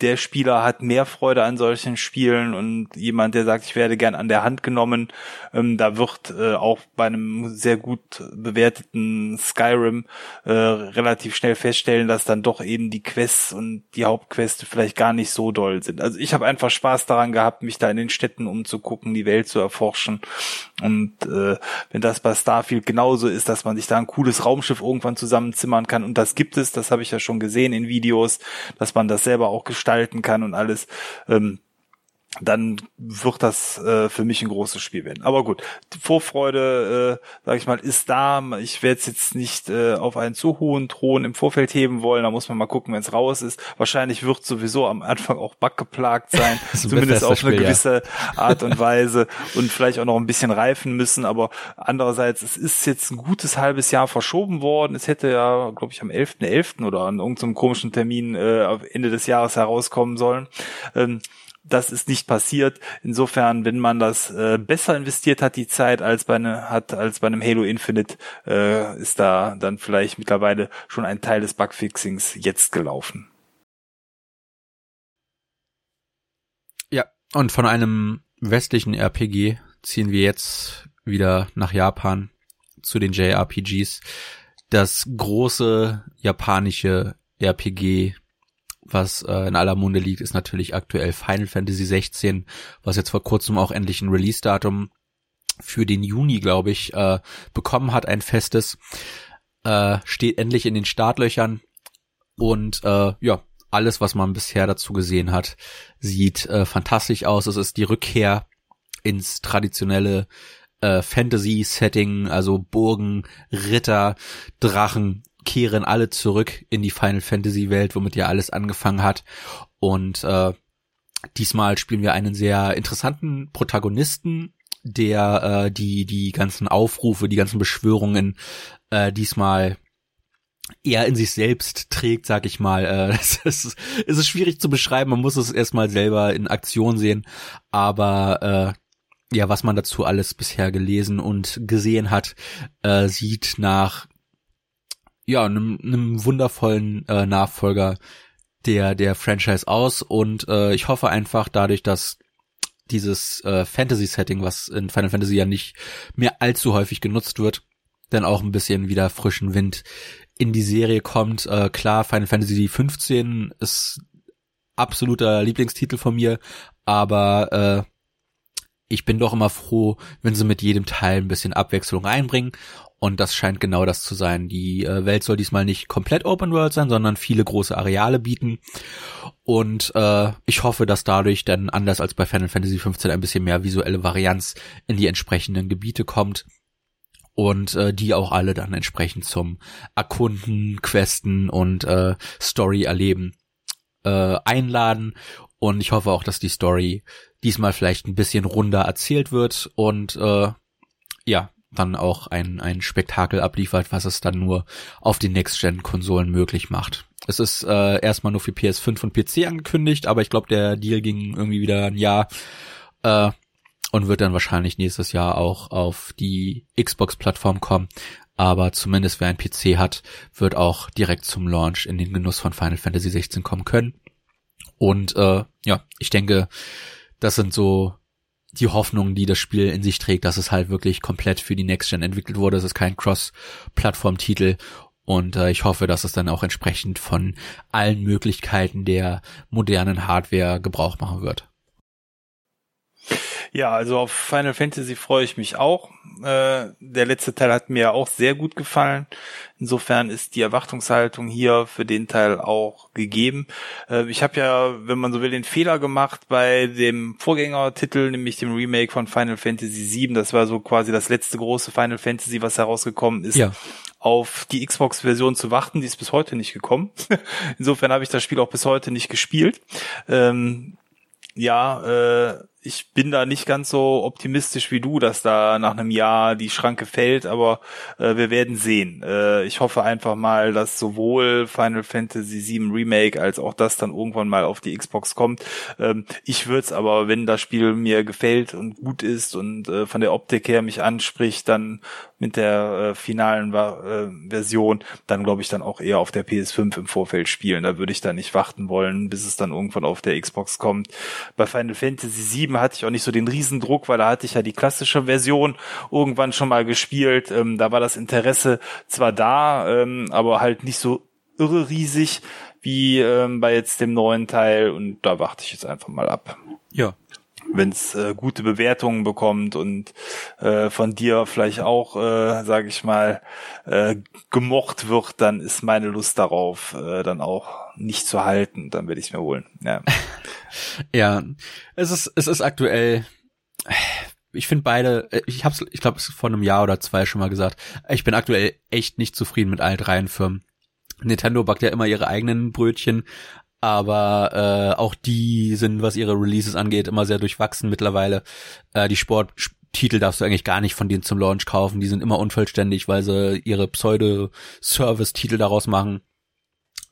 der Spieler hat mehr Freude an solchen Spielen und jemand, der sagt, ich werde gern an der Hand genommen, ähm, da wird äh, auch bei einem sehr gut bewerteten Skyrim äh, relativ schnell feststellen, dass dann doch eben die Quests und die Hauptquests vielleicht gar nicht so doll sind. Also ich habe einfach Spaß daran gehabt, mich da in den Städten umzugucken, die Welt zu erforschen und äh, wenn das bei Starfield genauso ist, dass man sich da ein cooles Raumschiff irgendwann zusammenzimmern kann und das gibt es, das habe ich ja schon gesehen in Videos, dass man das selber auch gestalten gestalten kann und alles. Ähm, dann wird das äh, für mich ein großes Spiel werden. Aber gut, Vorfreude, äh, sag ich mal, ist da. Ich werde es jetzt nicht äh, auf einen zu hohen Thron im Vorfeld heben wollen. Da muss man mal gucken, wenn es raus ist. Wahrscheinlich wird sowieso am Anfang auch buggeplagt sein, zumindest auf eine gewisse ja. Art und Weise und vielleicht auch noch ein bisschen reifen müssen. Aber andererseits, es ist jetzt ein gutes halbes Jahr verschoben worden. Es hätte ja, glaube ich, am 11.11. .11. oder an irgendeinem komischen Termin äh, Ende des Jahres herauskommen sollen. Ähm, das ist nicht passiert. Insofern, wenn man das äh, besser investiert hat, die Zeit als bei ne, hat als bei einem Halo Infinite, äh, ist da dann vielleicht mittlerweile schon ein Teil des Bugfixings jetzt gelaufen. Ja, und von einem westlichen RPG ziehen wir jetzt wieder nach Japan zu den JRPGs. Das große japanische RPG was äh, in aller Munde liegt, ist natürlich aktuell Final Fantasy 16, was jetzt vor kurzem auch endlich ein Release-Datum für den Juni, glaube ich, äh, bekommen hat, ein festes. Äh, steht endlich in den Startlöchern und äh, ja, alles, was man bisher dazu gesehen hat, sieht äh, fantastisch aus. Es ist die Rückkehr ins traditionelle äh, Fantasy-Setting, also Burgen, Ritter, Drachen, kehren alle zurück in die Final Fantasy Welt, womit ja alles angefangen hat. Und äh, diesmal spielen wir einen sehr interessanten Protagonisten, der äh, die die ganzen Aufrufe, die ganzen Beschwörungen äh, diesmal eher in sich selbst trägt, sag ich mal. Äh, es, ist, es ist schwierig zu beschreiben, man muss es erstmal selber in Aktion sehen, aber äh, ja, was man dazu alles bisher gelesen und gesehen hat, äh, sieht nach ja, einem, einem wundervollen äh, Nachfolger der der Franchise aus und äh, ich hoffe einfach dadurch, dass dieses äh, Fantasy-Setting, was in Final Fantasy ja nicht mehr allzu häufig genutzt wird, dann auch ein bisschen wieder frischen Wind in die Serie kommt. Äh, klar, Final Fantasy 15 ist absoluter Lieblingstitel von mir, aber äh, ich bin doch immer froh, wenn sie mit jedem Teil ein bisschen Abwechslung einbringen und das scheint genau das zu sein. Die äh, Welt soll diesmal nicht komplett Open World sein, sondern viele große Areale bieten. Und äh, ich hoffe, dass dadurch dann anders als bei Final Fantasy XV ein bisschen mehr visuelle Varianz in die entsprechenden Gebiete kommt. Und äh, die auch alle dann entsprechend zum Erkunden, Questen und äh, Story erleben äh, einladen. Und ich hoffe auch, dass die Story diesmal vielleicht ein bisschen runder erzählt wird und äh, ja, dann auch ein, ein Spektakel abliefert, was es dann nur auf den Next-Gen-Konsolen möglich macht. Es ist äh, erstmal nur für PS5 und PC angekündigt, aber ich glaube, der Deal ging irgendwie wieder ein Jahr äh, und wird dann wahrscheinlich nächstes Jahr auch auf die Xbox-Plattform kommen. Aber zumindest wer ein PC hat, wird auch direkt zum Launch in den Genuss von Final Fantasy 16 kommen können. Und äh, ja, ich denke, das sind so die Hoffnung, die das Spiel in sich trägt, dass es halt wirklich komplett für die Next Gen entwickelt wurde. Es ist kein Cross-Plattform-Titel und äh, ich hoffe, dass es dann auch entsprechend von allen Möglichkeiten der modernen Hardware Gebrauch machen wird. Ja, also auf Final Fantasy freue ich mich auch. Äh, der letzte Teil hat mir auch sehr gut gefallen. Insofern ist die Erwartungshaltung hier für den Teil auch gegeben. Äh, ich habe ja, wenn man so will, den Fehler gemacht bei dem Vorgängertitel, nämlich dem Remake von Final Fantasy VII. Das war so quasi das letzte große Final Fantasy, was herausgekommen ist. Ja auf die Xbox-Version zu warten, die ist bis heute nicht gekommen. Insofern habe ich das Spiel auch bis heute nicht gespielt. Ähm, ja, äh, ich bin da nicht ganz so optimistisch wie du, dass da nach einem Jahr die Schranke fällt, aber äh, wir werden sehen. Äh, ich hoffe einfach mal, dass sowohl Final Fantasy VII Remake als auch das dann irgendwann mal auf die Xbox kommt. Ähm, ich würde es aber, wenn das Spiel mir gefällt und gut ist und äh, von der Optik her mich anspricht, dann mit der äh, finalen äh, Version, dann glaube ich dann auch eher auf der PS5 im Vorfeld spielen. Da würde ich dann nicht warten wollen, bis es dann irgendwann auf der Xbox kommt. Bei Final Fantasy VII hatte ich auch nicht so den Riesendruck, weil da hatte ich ja die klassische Version irgendwann schon mal gespielt. Ähm, da war das Interesse zwar da, ähm, aber halt nicht so irre riesig wie ähm, bei jetzt dem neuen Teil und da warte ich jetzt einfach mal ab. Ja, wenn es äh, gute Bewertungen bekommt und äh, von dir vielleicht auch, äh, sage ich mal, äh, gemocht wird, dann ist meine Lust darauf äh, dann auch nicht zu halten. Dann werde ich es mir holen. Ja. ja, es ist es ist aktuell. Ich finde beide, ich hab's, ich glaube, es vor einem Jahr oder zwei schon mal gesagt. Ich bin aktuell echt nicht zufrieden mit allen dreien Firmen. Nintendo backt ja immer ihre eigenen Brötchen, aber äh, auch die sind, was ihre Releases angeht, immer sehr durchwachsen mittlerweile. Äh, die Sporttitel darfst du eigentlich gar nicht von denen zum Launch kaufen. Die sind immer unvollständig, weil sie ihre Pseudo-Service-Titel daraus machen.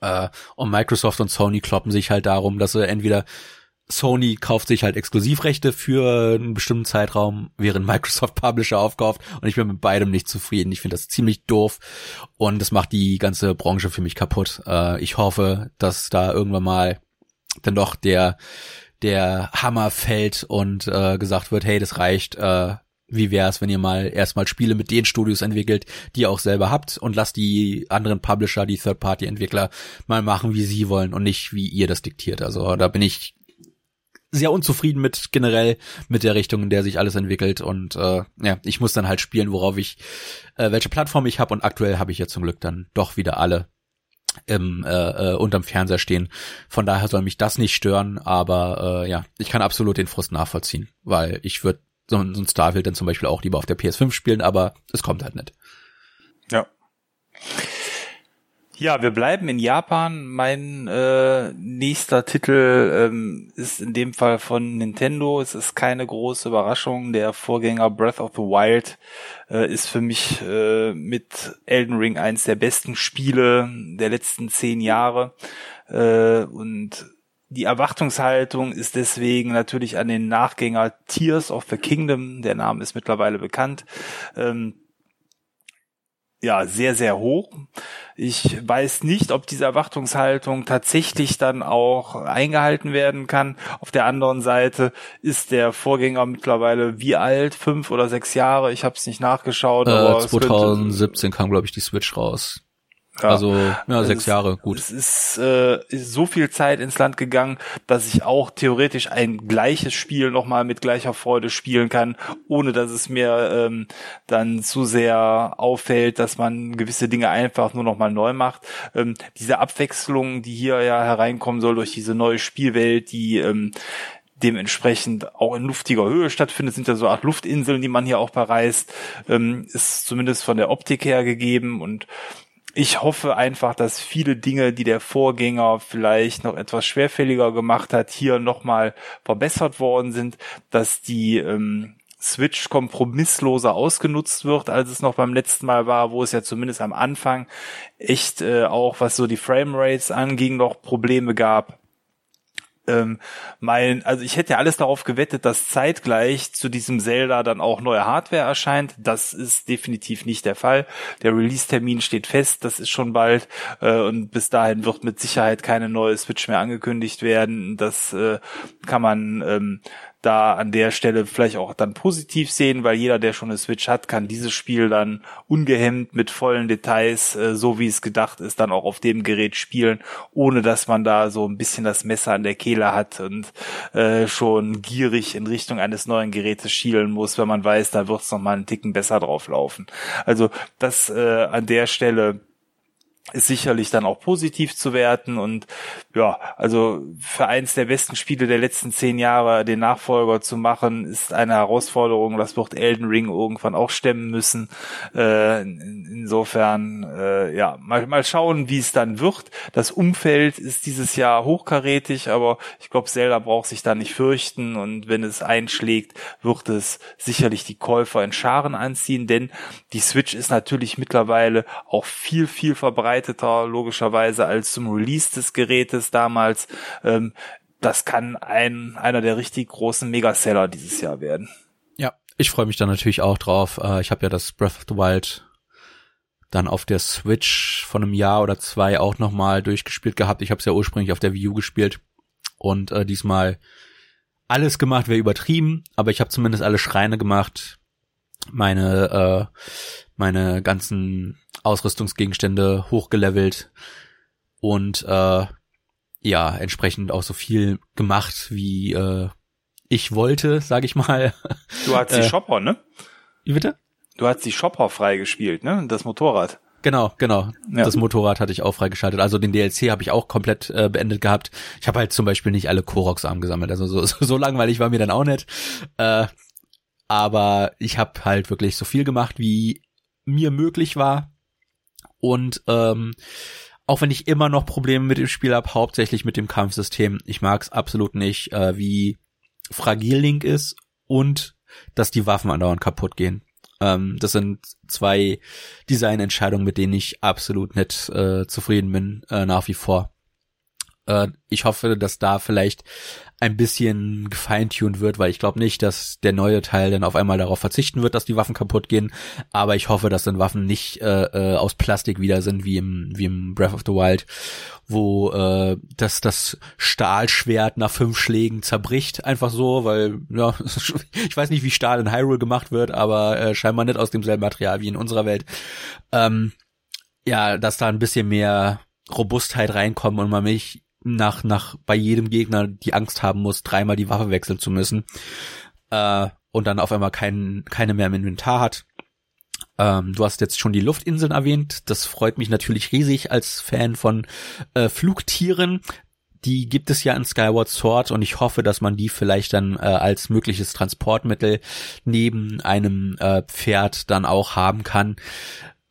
Äh, und Microsoft und Sony kloppen sich halt darum, dass sie entweder Sony kauft sich halt Exklusivrechte für einen bestimmten Zeitraum, während Microsoft Publisher aufkauft und ich bin mit beidem nicht zufrieden. Ich finde das ziemlich doof und das macht die ganze Branche für mich kaputt. Äh, ich hoffe, dass da irgendwann mal dann doch der der Hammer fällt und äh, gesagt wird, hey, das reicht. Äh, wie wär's, wenn ihr mal erstmal Spiele mit den Studios entwickelt, die ihr auch selber habt und lasst die anderen Publisher, die Third-Party-Entwickler mal machen, wie sie wollen und nicht wie ihr das diktiert. Also da bin ich sehr unzufrieden mit generell mit der Richtung, in der sich alles entwickelt und äh, ja, ich muss dann halt spielen, worauf ich äh, welche Plattform ich habe und aktuell habe ich ja zum Glück dann doch wieder alle im äh, äh, unterm Fernseher stehen. Von daher soll mich das nicht stören, aber äh, ja, ich kann absolut den Frust nachvollziehen, weil ich würde so, so ein Starfield dann zum Beispiel auch lieber auf der PS5 spielen, aber es kommt halt nicht. Ja. Ja, wir bleiben in Japan. Mein äh, nächster Titel ähm, ist in dem Fall von Nintendo. Es ist keine große Überraschung. Der Vorgänger Breath of the Wild äh, ist für mich äh, mit Elden Ring eins der besten Spiele der letzten zehn Jahre. Äh, und die Erwartungshaltung ist deswegen natürlich an den Nachgänger Tears of the Kingdom. Der Name ist mittlerweile bekannt. Ähm, ja, sehr, sehr hoch. Ich weiß nicht, ob diese Erwartungshaltung tatsächlich dann auch eingehalten werden kann. Auf der anderen Seite ist der Vorgänger mittlerweile wie alt? Fünf oder sechs Jahre? Ich habe es nicht nachgeschaut. Äh, 2017 kam, glaube ich, die Switch raus. Ja, also ja, sechs es, Jahre, gut. Es ist, äh, ist so viel Zeit ins Land gegangen, dass ich auch theoretisch ein gleiches Spiel nochmal mit gleicher Freude spielen kann, ohne dass es mir ähm, dann zu sehr auffällt, dass man gewisse Dinge einfach nur nochmal neu macht. Ähm, diese Abwechslung, die hier ja hereinkommen soll durch diese neue Spielwelt, die ähm, dementsprechend auch in luftiger Höhe stattfindet, sind ja so Art Luftinseln, die man hier auch bereist, ähm, ist zumindest von der Optik her gegeben und ich hoffe einfach, dass viele Dinge, die der Vorgänger vielleicht noch etwas schwerfälliger gemacht hat, hier nochmal verbessert worden sind, dass die ähm, Switch kompromissloser ausgenutzt wird, als es noch beim letzten Mal war, wo es ja zumindest am Anfang echt äh, auch, was so die Framerates anging, noch Probleme gab ähm, mein, also ich hätte ja alles darauf gewettet, dass zeitgleich zu diesem Zelda dann auch neue Hardware erscheint. Das ist definitiv nicht der Fall. Der Release-Termin steht fest, das ist schon bald äh, und bis dahin wird mit Sicherheit keine neue Switch mehr angekündigt werden. Das äh, kann man ähm, da an der Stelle vielleicht auch dann positiv sehen, weil jeder, der schon eine Switch hat, kann dieses Spiel dann ungehemmt mit vollen Details, äh, so wie es gedacht ist, dann auch auf dem Gerät spielen, ohne dass man da so ein bisschen das Messer an der Kehle hat und äh, schon gierig in Richtung eines neuen Gerätes schielen muss, wenn man weiß, da wird es noch mal einen Ticken besser drauf laufen. Also das äh, an der Stelle ist sicherlich dann auch positiv zu werten und ja, also für eins der besten Spiele der letzten zehn Jahre den Nachfolger zu machen, ist eine Herausforderung. Das wird Elden Ring irgendwann auch stemmen müssen. Äh, insofern, äh, ja, mal, mal schauen, wie es dann wird. Das Umfeld ist dieses Jahr hochkarätig, aber ich glaube, Zelda braucht sich da nicht fürchten und wenn es einschlägt, wird es sicherlich die Käufer in Scharen anziehen, denn die Switch ist natürlich mittlerweile auch viel, viel verbreitet verbreiteter logischerweise als zum Release des Gerätes damals. Ähm, das kann ein einer der richtig großen Megaseller dieses Jahr werden. Ja, ich freue mich da natürlich auch drauf. Äh, ich habe ja das Breath of the Wild dann auf der Switch von einem Jahr oder zwei auch nochmal durchgespielt gehabt. Ich habe es ja ursprünglich auf der Wii U gespielt und äh, diesmal alles gemacht wäre übertrieben, aber ich habe zumindest alle Schreine gemacht, meine äh, meine ganzen Ausrüstungsgegenstände hochgelevelt und äh, ja, entsprechend auch so viel gemacht, wie äh, ich wollte, sag ich mal. Du hattest die äh, Shopper, ne? Wie bitte? Du hast die Shopper freigespielt, ne? Das Motorrad. Genau, genau. Ja. Das Motorrad hatte ich auch freigeschaltet. Also den DLC habe ich auch komplett äh, beendet gehabt. Ich habe halt zum Beispiel nicht alle Koroks-Armen gesammelt. Also so, so, so langweilig war mir dann auch nicht. Äh, aber ich habe halt wirklich so viel gemacht, wie mir möglich war. Und ähm, auch wenn ich immer noch Probleme mit dem Spiel habe, hauptsächlich mit dem Kampfsystem. Ich mag es absolut nicht, äh, wie fragil Link ist und dass die Waffen andauernd kaputt gehen. Ähm, das sind zwei Designentscheidungen, mit denen ich absolut nicht äh, zufrieden bin, äh, nach wie vor. Äh, ich hoffe, dass da vielleicht ein bisschen gefeintuned wird, weil ich glaube nicht, dass der neue Teil dann auf einmal darauf verzichten wird, dass die Waffen kaputt gehen. Aber ich hoffe, dass dann Waffen nicht äh, äh, aus Plastik wieder sind, wie im, wie im Breath of the Wild, wo äh, das, das Stahlschwert nach fünf Schlägen zerbricht, einfach so, weil, ja, ich weiß nicht, wie Stahl in Hyrule gemacht wird, aber äh, scheinbar nicht aus demselben Material wie in unserer Welt. Ähm, ja, dass da ein bisschen mehr Robustheit reinkommt und man mich nach, nach bei jedem Gegner die Angst haben muss, dreimal die Waffe wechseln zu müssen. Äh, und dann auf einmal kein, keine mehr im Inventar hat. Ähm, du hast jetzt schon die Luftinseln erwähnt. Das freut mich natürlich riesig als Fan von äh, Flugtieren. Die gibt es ja in Skyward Sword und ich hoffe, dass man die vielleicht dann äh, als mögliches Transportmittel neben einem äh, Pferd dann auch haben kann.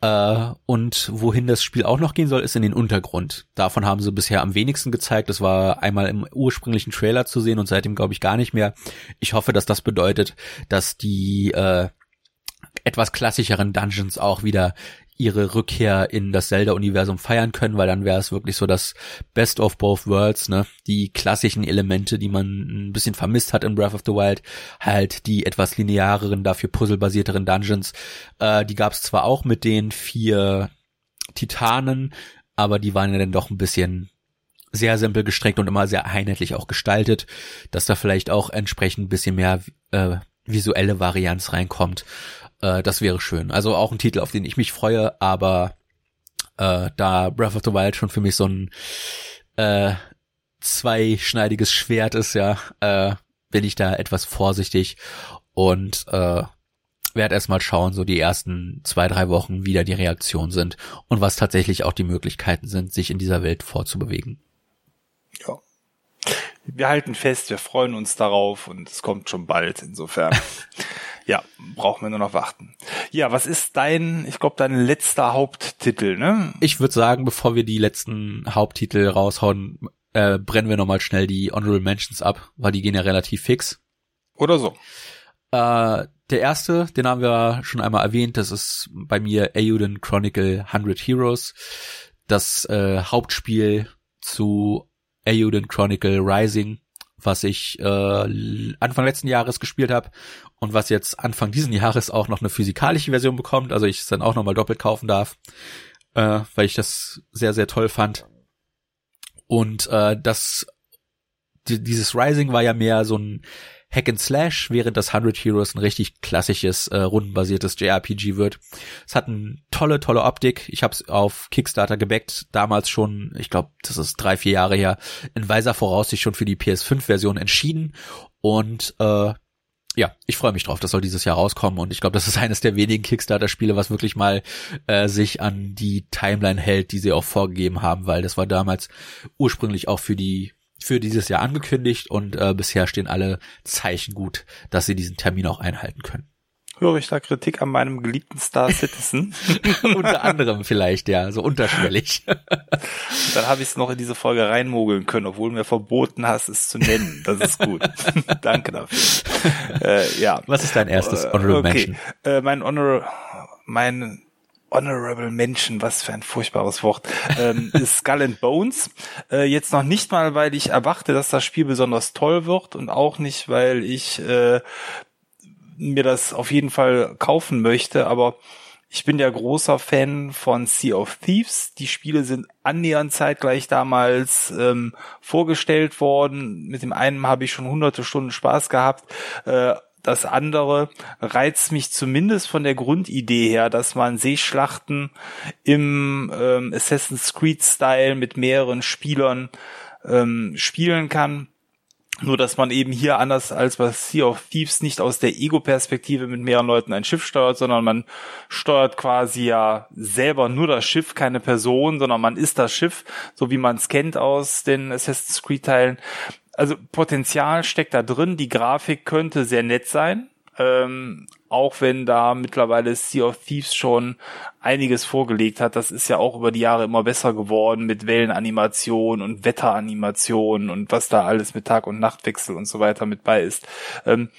Äh, und wohin das Spiel auch noch gehen soll, ist in den Untergrund. Davon haben sie bisher am wenigsten gezeigt. Das war einmal im ursprünglichen Trailer zu sehen und seitdem glaube ich gar nicht mehr. Ich hoffe, dass das bedeutet, dass die äh, etwas klassischeren Dungeons auch wieder ihre Rückkehr in das Zelda-Universum feiern können, weil dann wäre es wirklich so das Best of both worlds, ne? Die klassischen Elemente, die man ein bisschen vermisst hat in Breath of the Wild, halt die etwas lineareren, dafür puzzlebasierteren Dungeons. Äh, die gab es zwar auch mit den vier Titanen, aber die waren ja dann doch ein bisschen sehr simpel gestreckt und immer sehr einheitlich auch gestaltet, dass da vielleicht auch entsprechend ein bisschen mehr äh, visuelle Varianz reinkommt. Äh, das wäre schön. Also auch ein Titel, auf den ich mich freue, aber äh, da Breath of the Wild schon für mich so ein äh, zweischneidiges Schwert ist, ja, äh, bin ich da etwas vorsichtig und äh, werde erstmal schauen, so die ersten zwei, drei Wochen, wie da die Reaktionen sind und was tatsächlich auch die Möglichkeiten sind, sich in dieser Welt vorzubewegen. Ja. Wir halten fest, wir freuen uns darauf und es kommt schon bald, insofern. Ja, brauchen wir nur noch warten. Ja, was ist dein, ich glaube, dein letzter Haupttitel, ne? Ich würde sagen, bevor wir die letzten Haupttitel raushauen, äh, brennen wir nochmal schnell die Honorable Mentions ab, weil die gehen ja relativ fix. Oder so. Äh, der erste, den haben wir schon einmal erwähnt, das ist bei mir Euden Chronicle 100 Heroes, das äh, Hauptspiel zu Euden Chronicle Rising, was ich äh, Anfang letzten Jahres gespielt habe und was jetzt Anfang diesen Jahres auch noch eine physikalische Version bekommt, also ich es dann auch nochmal doppelt kaufen darf, äh, weil ich das sehr, sehr toll fand. Und äh, das dieses Rising war ja mehr so ein Hack and Slash, während das 100 Heroes ein richtig klassisches, äh, rundenbasiertes JRPG wird. Es hat eine tolle, tolle Optik. Ich habe es auf Kickstarter gebackt, damals schon, ich glaube, das ist drei, vier Jahre her, in weiser Voraussicht schon für die PS5-Version entschieden. Und äh, ja, ich freue mich drauf. Das soll dieses Jahr rauskommen und ich glaube, das ist eines der wenigen Kickstarter-Spiele, was wirklich mal äh, sich an die Timeline hält, die sie auch vorgegeben haben, weil das war damals ursprünglich auch für die für dieses Jahr angekündigt und äh, bisher stehen alle Zeichen gut, dass sie diesen Termin auch einhalten können. Höre ich da Kritik an meinem geliebten Star Citizen? Unter anderem vielleicht, ja, so unterschwellig. Dann habe ich es noch in diese Folge reinmogeln können, obwohl du mir verboten hast, es zu nennen. Das ist gut. Danke dafür. Äh, ja. Was ist dein erstes äh, Honorable okay. Mention? Äh, mein Honor, mein Honorable Mention, was für ein furchtbares Wort, ähm, ist Skull and Bones. Äh, jetzt noch nicht mal, weil ich erwarte, dass das Spiel besonders toll wird und auch nicht, weil ich äh, mir das auf jeden Fall kaufen möchte, aber ich bin ja großer Fan von Sea of Thieves. Die Spiele sind annähernd zeitgleich damals ähm, vorgestellt worden. Mit dem einen habe ich schon hunderte Stunden Spaß gehabt. Äh, das andere reizt mich zumindest von der Grundidee her, dass man Seeschlachten im ähm, Assassin's Creed-Style mit mehreren Spielern ähm, spielen kann. Nur, dass man eben hier anders als bei Sea of Thieves nicht aus der Ego-Perspektive mit mehreren Leuten ein Schiff steuert, sondern man steuert quasi ja selber nur das Schiff, keine Person, sondern man ist das Schiff, so wie man es kennt aus den Assassin's Creed-Teilen also Potenzial steckt da drin. Die Grafik könnte sehr nett sein. Ähm, auch wenn da mittlerweile Sea of Thieves schon einiges vorgelegt hat. Das ist ja auch über die Jahre immer besser geworden mit Wellenanimation und Wetteranimation und was da alles mit Tag- und Nachtwechsel und so weiter mit bei ist. Ähm,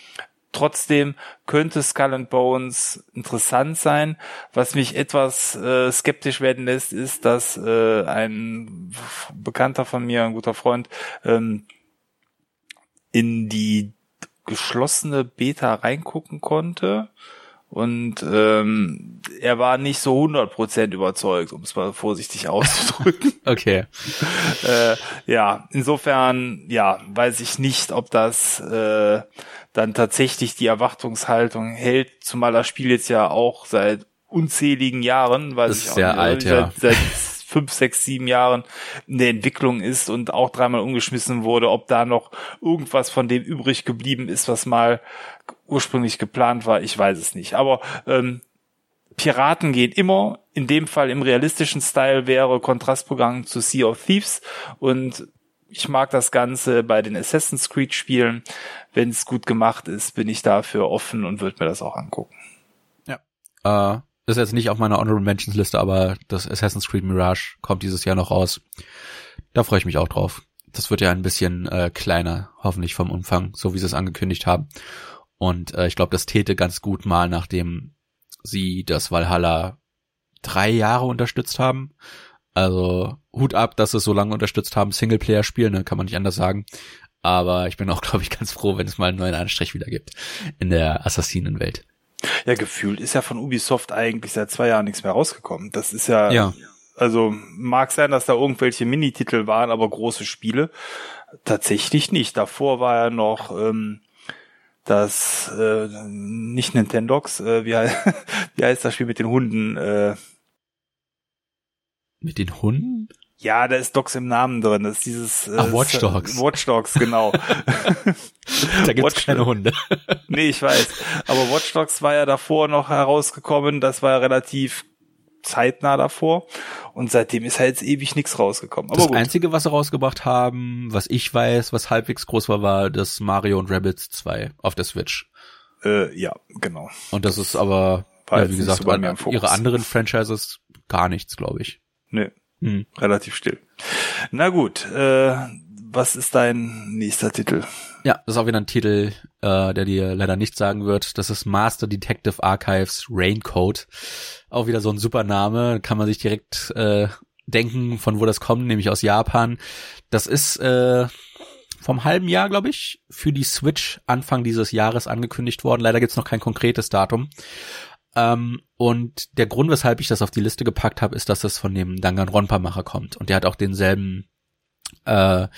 trotzdem könnte Skull and Bones interessant sein. Was mich etwas äh, skeptisch werden lässt, ist, dass äh, ein Bekannter von mir, ein guter Freund, ähm, in die geschlossene Beta reingucken konnte. Und ähm, er war nicht so 100% überzeugt, um es mal vorsichtig auszudrücken. okay. äh, ja, insofern, ja, weiß ich nicht, ob das äh, dann tatsächlich die Erwartungshaltung hält, zumal das Spiel jetzt ja auch seit unzähligen Jahren, das ich ist sehr alt, seit, ja. seit fünf, sechs, sieben Jahren in der Entwicklung ist und auch dreimal umgeschmissen wurde, ob da noch irgendwas von dem übrig geblieben ist, was mal ursprünglich geplant war, ich weiß es nicht. Aber ähm, Piraten gehen immer. In dem Fall im realistischen Style wäre Kontrastprogramm zu Sea of Thieves und ich mag das Ganze bei den Assassin's Creed Spielen. Wenn es gut gemacht ist, bin ich dafür offen und würde mir das auch angucken. Ja. Äh, ist jetzt nicht auf meiner Honorable Mentions Liste, aber das Assassin's Creed Mirage kommt dieses Jahr noch raus. Da freue ich mich auch drauf. Das wird ja ein bisschen äh, kleiner, hoffentlich vom Umfang, so wie sie es angekündigt haben. Und äh, ich glaube, das täte ganz gut mal, nachdem sie das Valhalla drei Jahre unterstützt haben. Also Hut ab, dass sie es so lange unterstützt haben. Singleplayer-Spiel, ne, kann man nicht anders sagen. Aber ich bin auch, glaube ich, ganz froh, wenn es mal einen neuen Anstrich wieder gibt in der Assassinenwelt. Ja, gefühlt ist ja von Ubisoft eigentlich seit zwei Jahren nichts mehr rausgekommen. Das ist ja, ja. also mag sein, dass da irgendwelche Minititel waren, aber große Spiele tatsächlich nicht. Davor war ja noch ähm, das äh, nicht Nintendox, äh, wie, heißt, wie heißt das Spiel mit den Hunden? Äh, mit den Hunden? Ja, da ist Docs im Namen drin. Das ist dieses äh, Ach, Watch Dogs. Watch Dogs, genau. da gibt's Watch keine Hunde. nee, ich weiß. Aber Watch Dogs war ja davor noch herausgekommen. Das war ja relativ zeitnah davor. Und seitdem ist halt jetzt ewig nichts rausgekommen. Aber das gut. Einzige, was sie rausgebracht haben, was ich weiß, was halbwegs groß war, war das Mario und Rabbits 2 auf der Switch. Äh, ja, genau. Und das, ist aber, ja, wie gesagt, so ihre anderen Franchises gar nichts, glaube ich. Nö. Hm. Relativ still. Na gut, äh, was ist dein nächster Titel? Ja, das ist auch wieder ein Titel, äh, der dir leider nicht sagen wird. Das ist Master Detective Archives Raincoat. Auch wieder so ein super Name, kann man sich direkt äh, denken, von wo das kommt, nämlich aus Japan. Das ist äh, vom halben Jahr, glaube ich, für die Switch Anfang dieses Jahres angekündigt worden. Leider gibt's noch kein konkretes Datum. Ähm, und der Grund, weshalb ich das auf die Liste gepackt habe, ist, dass es von dem Danganronpa-Macher kommt. Und der hat auch denselben äh,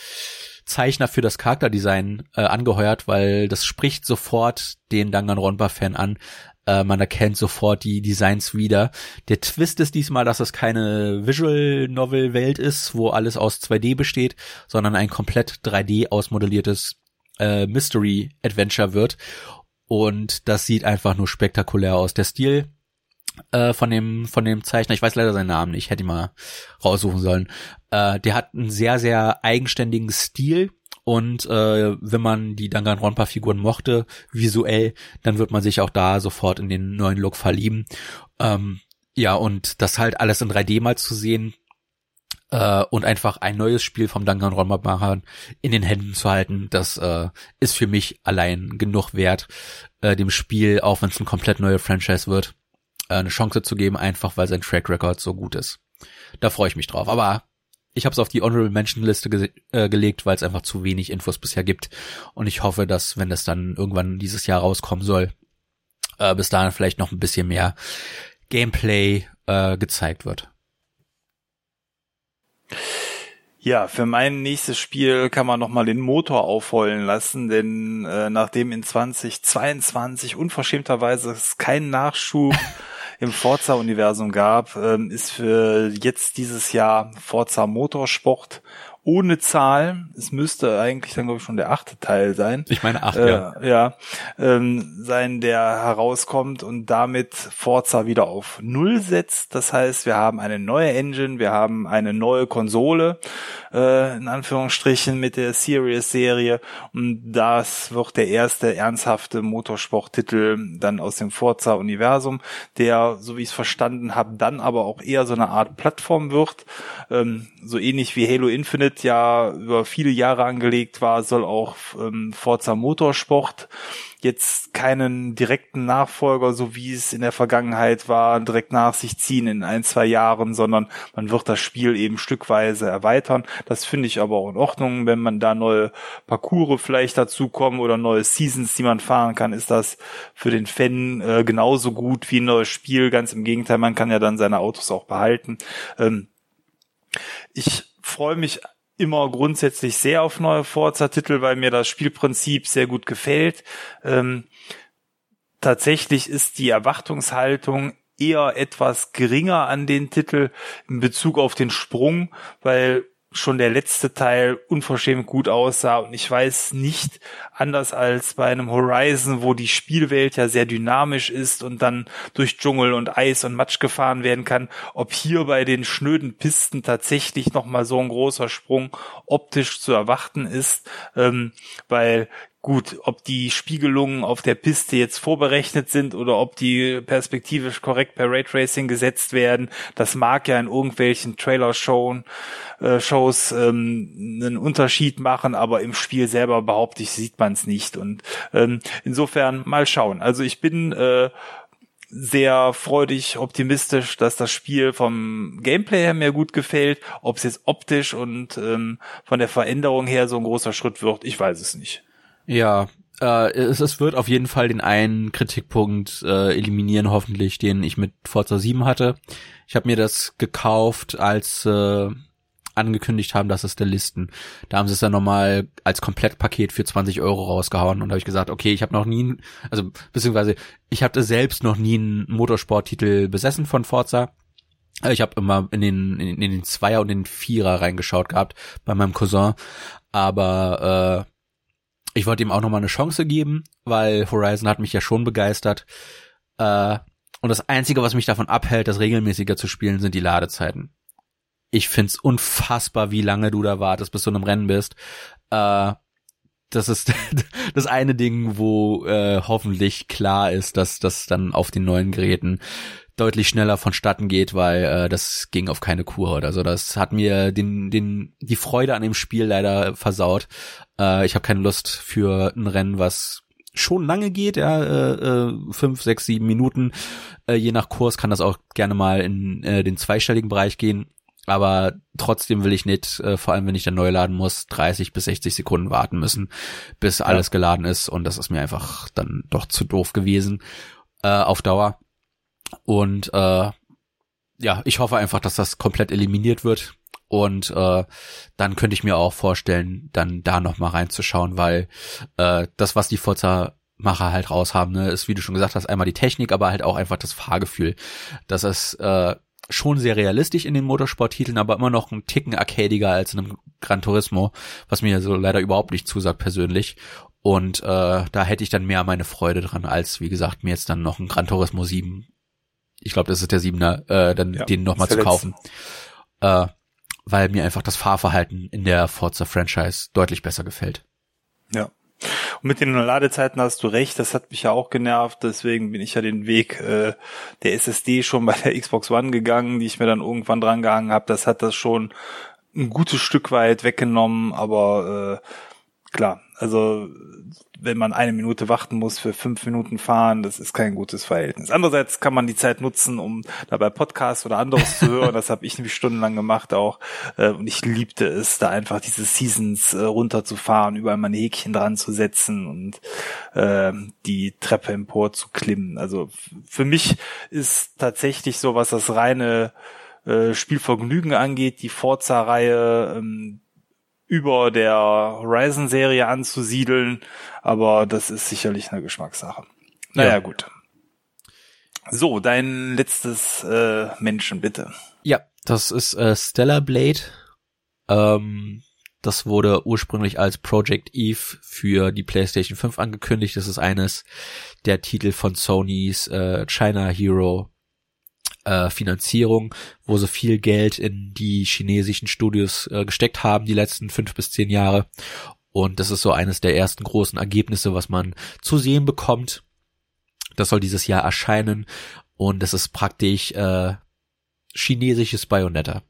Zeichner für das Charakterdesign äh, angeheuert, weil das spricht sofort den Danganronpa-Fan an. Äh, man erkennt sofort die Designs wieder. Der Twist ist diesmal, dass es keine Visual Novel Welt ist, wo alles aus 2D besteht, sondern ein komplett 3D ausmodelliertes äh, Mystery Adventure wird. Und das sieht einfach nur spektakulär aus. Der Stil äh, von dem von dem Zeichner, ich weiß leider seinen Namen nicht, hätte ich mal raussuchen sollen. Äh, der hat einen sehr sehr eigenständigen Stil und äh, wenn man die Danganronpa-Figuren mochte visuell, dann wird man sich auch da sofort in den neuen Look verlieben. Ähm, ja und das halt alles in 3D mal zu sehen, äh, und einfach ein neues Spiel vom Danganronpa-Machern in den Händen zu halten, das äh, ist für mich allein genug wert, äh, dem Spiel, auch wenn es ein komplett neuer Franchise wird, äh, eine Chance zu geben, einfach weil sein Track Record so gut ist. Da freue ich mich drauf. Aber ich habe es auf die Honorable Mention Liste ge äh, gelegt, weil es einfach zu wenig Infos bisher gibt. Und ich hoffe, dass, wenn das dann irgendwann dieses Jahr rauskommen soll, äh, bis dahin vielleicht noch ein bisschen mehr Gameplay äh, gezeigt wird. Ja, für mein nächstes Spiel kann man nochmal den Motor aufheulen lassen, denn äh, nachdem in 2022 unverschämterweise es keinen Nachschub im Forza-Universum gab, ähm, ist für jetzt dieses Jahr Forza Motorsport ohne Zahl. Es müsste eigentlich dann, glaube ich, schon der achte Teil sein. Ich meine acht, äh, ja. Ja, ähm, sein, der herauskommt und damit Forza wieder auf Null setzt. Das heißt, wir haben eine neue Engine, wir haben eine neue Konsole, äh, in Anführungsstrichen, mit der Series-Serie. Und das wird der erste ernsthafte Motorsporttitel dann aus dem Forza-Universum, der, so wie ich es verstanden habe, dann aber auch eher so eine Art Plattform wird. Ähm, so ähnlich wie Halo Infinite ja über viele Jahre angelegt war, soll auch ähm, Forza Motorsport jetzt keinen direkten Nachfolger, so wie es in der Vergangenheit war, direkt nach sich ziehen in ein, zwei Jahren, sondern man wird das Spiel eben stückweise erweitern. Das finde ich aber auch in Ordnung. Wenn man da neue Parcours vielleicht dazukommen oder neue Seasons, die man fahren kann, ist das für den Fan äh, genauso gut wie ein neues Spiel. Ganz im Gegenteil, man kann ja dann seine Autos auch behalten. Ähm, ich freue mich immer grundsätzlich sehr auf neue Forza-Titel, weil mir das Spielprinzip sehr gut gefällt. Ähm, tatsächlich ist die Erwartungshaltung eher etwas geringer an den Titel in Bezug auf den Sprung, weil schon der letzte Teil unverschämt gut aussah und ich weiß nicht, anders als bei einem Horizon, wo die Spielwelt ja sehr dynamisch ist und dann durch Dschungel und Eis und Matsch gefahren werden kann, ob hier bei den schnöden Pisten tatsächlich nochmal so ein großer Sprung optisch zu erwarten ist, ähm, weil Gut, ob die Spiegelungen auf der Piste jetzt vorberechnet sind oder ob die perspektivisch korrekt per Raytracing gesetzt werden, das mag ja in irgendwelchen Trailer-Shows äh, Shows, ähm, einen Unterschied machen, aber im Spiel selber behaupte ich, sieht man es nicht. Und ähm, insofern mal schauen. Also ich bin äh, sehr freudig, optimistisch, dass das Spiel vom Gameplay her mir gut gefällt. Ob es jetzt optisch und ähm, von der Veränderung her so ein großer Schritt wird, ich weiß es nicht. Ja, äh, es, es wird auf jeden Fall den einen Kritikpunkt äh, eliminieren, hoffentlich, den ich mit Forza 7 hatte. Ich habe mir das gekauft, als äh, angekündigt haben, dass es der Listen. Da haben sie es dann nochmal als Komplettpaket für 20 Euro rausgehauen und habe ich gesagt, okay, ich habe noch nie, also beziehungsweise ich hatte selbst noch nie einen Motorsporttitel besessen von Forza. Ich habe immer in den in, in den Zweier und den Vierer reingeschaut gehabt bei meinem Cousin, aber äh, ich wollte ihm auch nochmal eine Chance geben, weil Horizon hat mich ja schon begeistert. Äh, und das Einzige, was mich davon abhält, das regelmäßiger zu spielen, sind die Ladezeiten. Ich find's unfassbar, wie lange du da wartest, bis du in einem Rennen bist. Äh, das ist das eine Ding, wo äh, hoffentlich klar ist, dass das dann auf den neuen Geräten deutlich schneller vonstatten geht, weil äh, das ging auf keine Kur oder so. Das hat mir den, den, die Freude an dem Spiel leider versaut. Äh, ich habe keine Lust für ein Rennen, was schon lange geht, ja, äh, äh, fünf, sechs, sieben Minuten. Äh, je nach Kurs kann das auch gerne mal in äh, den zweistelligen Bereich gehen. Aber trotzdem will ich nicht, äh, vor allem wenn ich dann neu laden muss, 30 bis 60 Sekunden warten müssen, bis alles ja. geladen ist. Und das ist mir einfach dann doch zu doof gewesen äh, auf Dauer. Und äh, ja, ich hoffe einfach, dass das komplett eliminiert wird. Und äh, dann könnte ich mir auch vorstellen, dann da noch mal reinzuschauen, weil äh, das, was die Forza Macher halt raushaben, ne, ist, wie du schon gesagt hast, einmal die Technik, aber halt auch einfach das Fahrgefühl. Das ist äh, schon sehr realistisch in den Motorsporttiteln, aber immer noch ein Ticken arcadiger als in einem Gran Turismo, was mir so leider überhaupt nicht zusagt persönlich. Und äh, da hätte ich dann mehr meine Freude dran, als wie gesagt, mir jetzt dann noch ein Gran Turismo 7, ich glaube, das ist der 7er, äh, dann ja, den nochmal zu kaufen. Äh, weil mir einfach das Fahrverhalten in der Forza Franchise deutlich besser gefällt. Ja. Und mit den Ladezeiten hast du recht, das hat mich ja auch genervt, deswegen bin ich ja den Weg äh, der SSD schon bei der Xbox One gegangen, die ich mir dann irgendwann dran gehangen habe. Das hat das schon ein gutes Stück weit weggenommen, aber äh, klar, also wenn man eine Minute warten muss für fünf Minuten fahren, das ist kein gutes Verhältnis. Andererseits kann man die Zeit nutzen, um dabei Podcasts oder anderes zu hören. Das habe ich nämlich stundenlang gemacht auch. Äh, und ich liebte es, da einfach diese Seasons äh, runterzufahren, überall meine Häkchen dran zu setzen und äh, die Treppe empor zu klimmen. Also für mich ist tatsächlich so, was das reine äh, Spielvergnügen angeht, die Forza-Reihe ähm, über der Horizon-Serie anzusiedeln, aber das ist sicherlich eine Geschmackssache. Naja, ja. gut. So, dein letztes äh, Menschen, bitte. Ja, das ist äh, Stellar Blade. Ähm, das wurde ursprünglich als Project Eve für die PlayStation 5 angekündigt. Das ist eines der Titel von Sonys äh, China Hero äh, Finanzierung, wo sie viel Geld in die chinesischen Studios äh, gesteckt haben, die letzten fünf bis zehn Jahre. Und das ist so eines der ersten großen Ergebnisse, was man zu sehen bekommt. Das soll dieses Jahr erscheinen. Und das ist praktisch äh, chinesisches Bayonetta.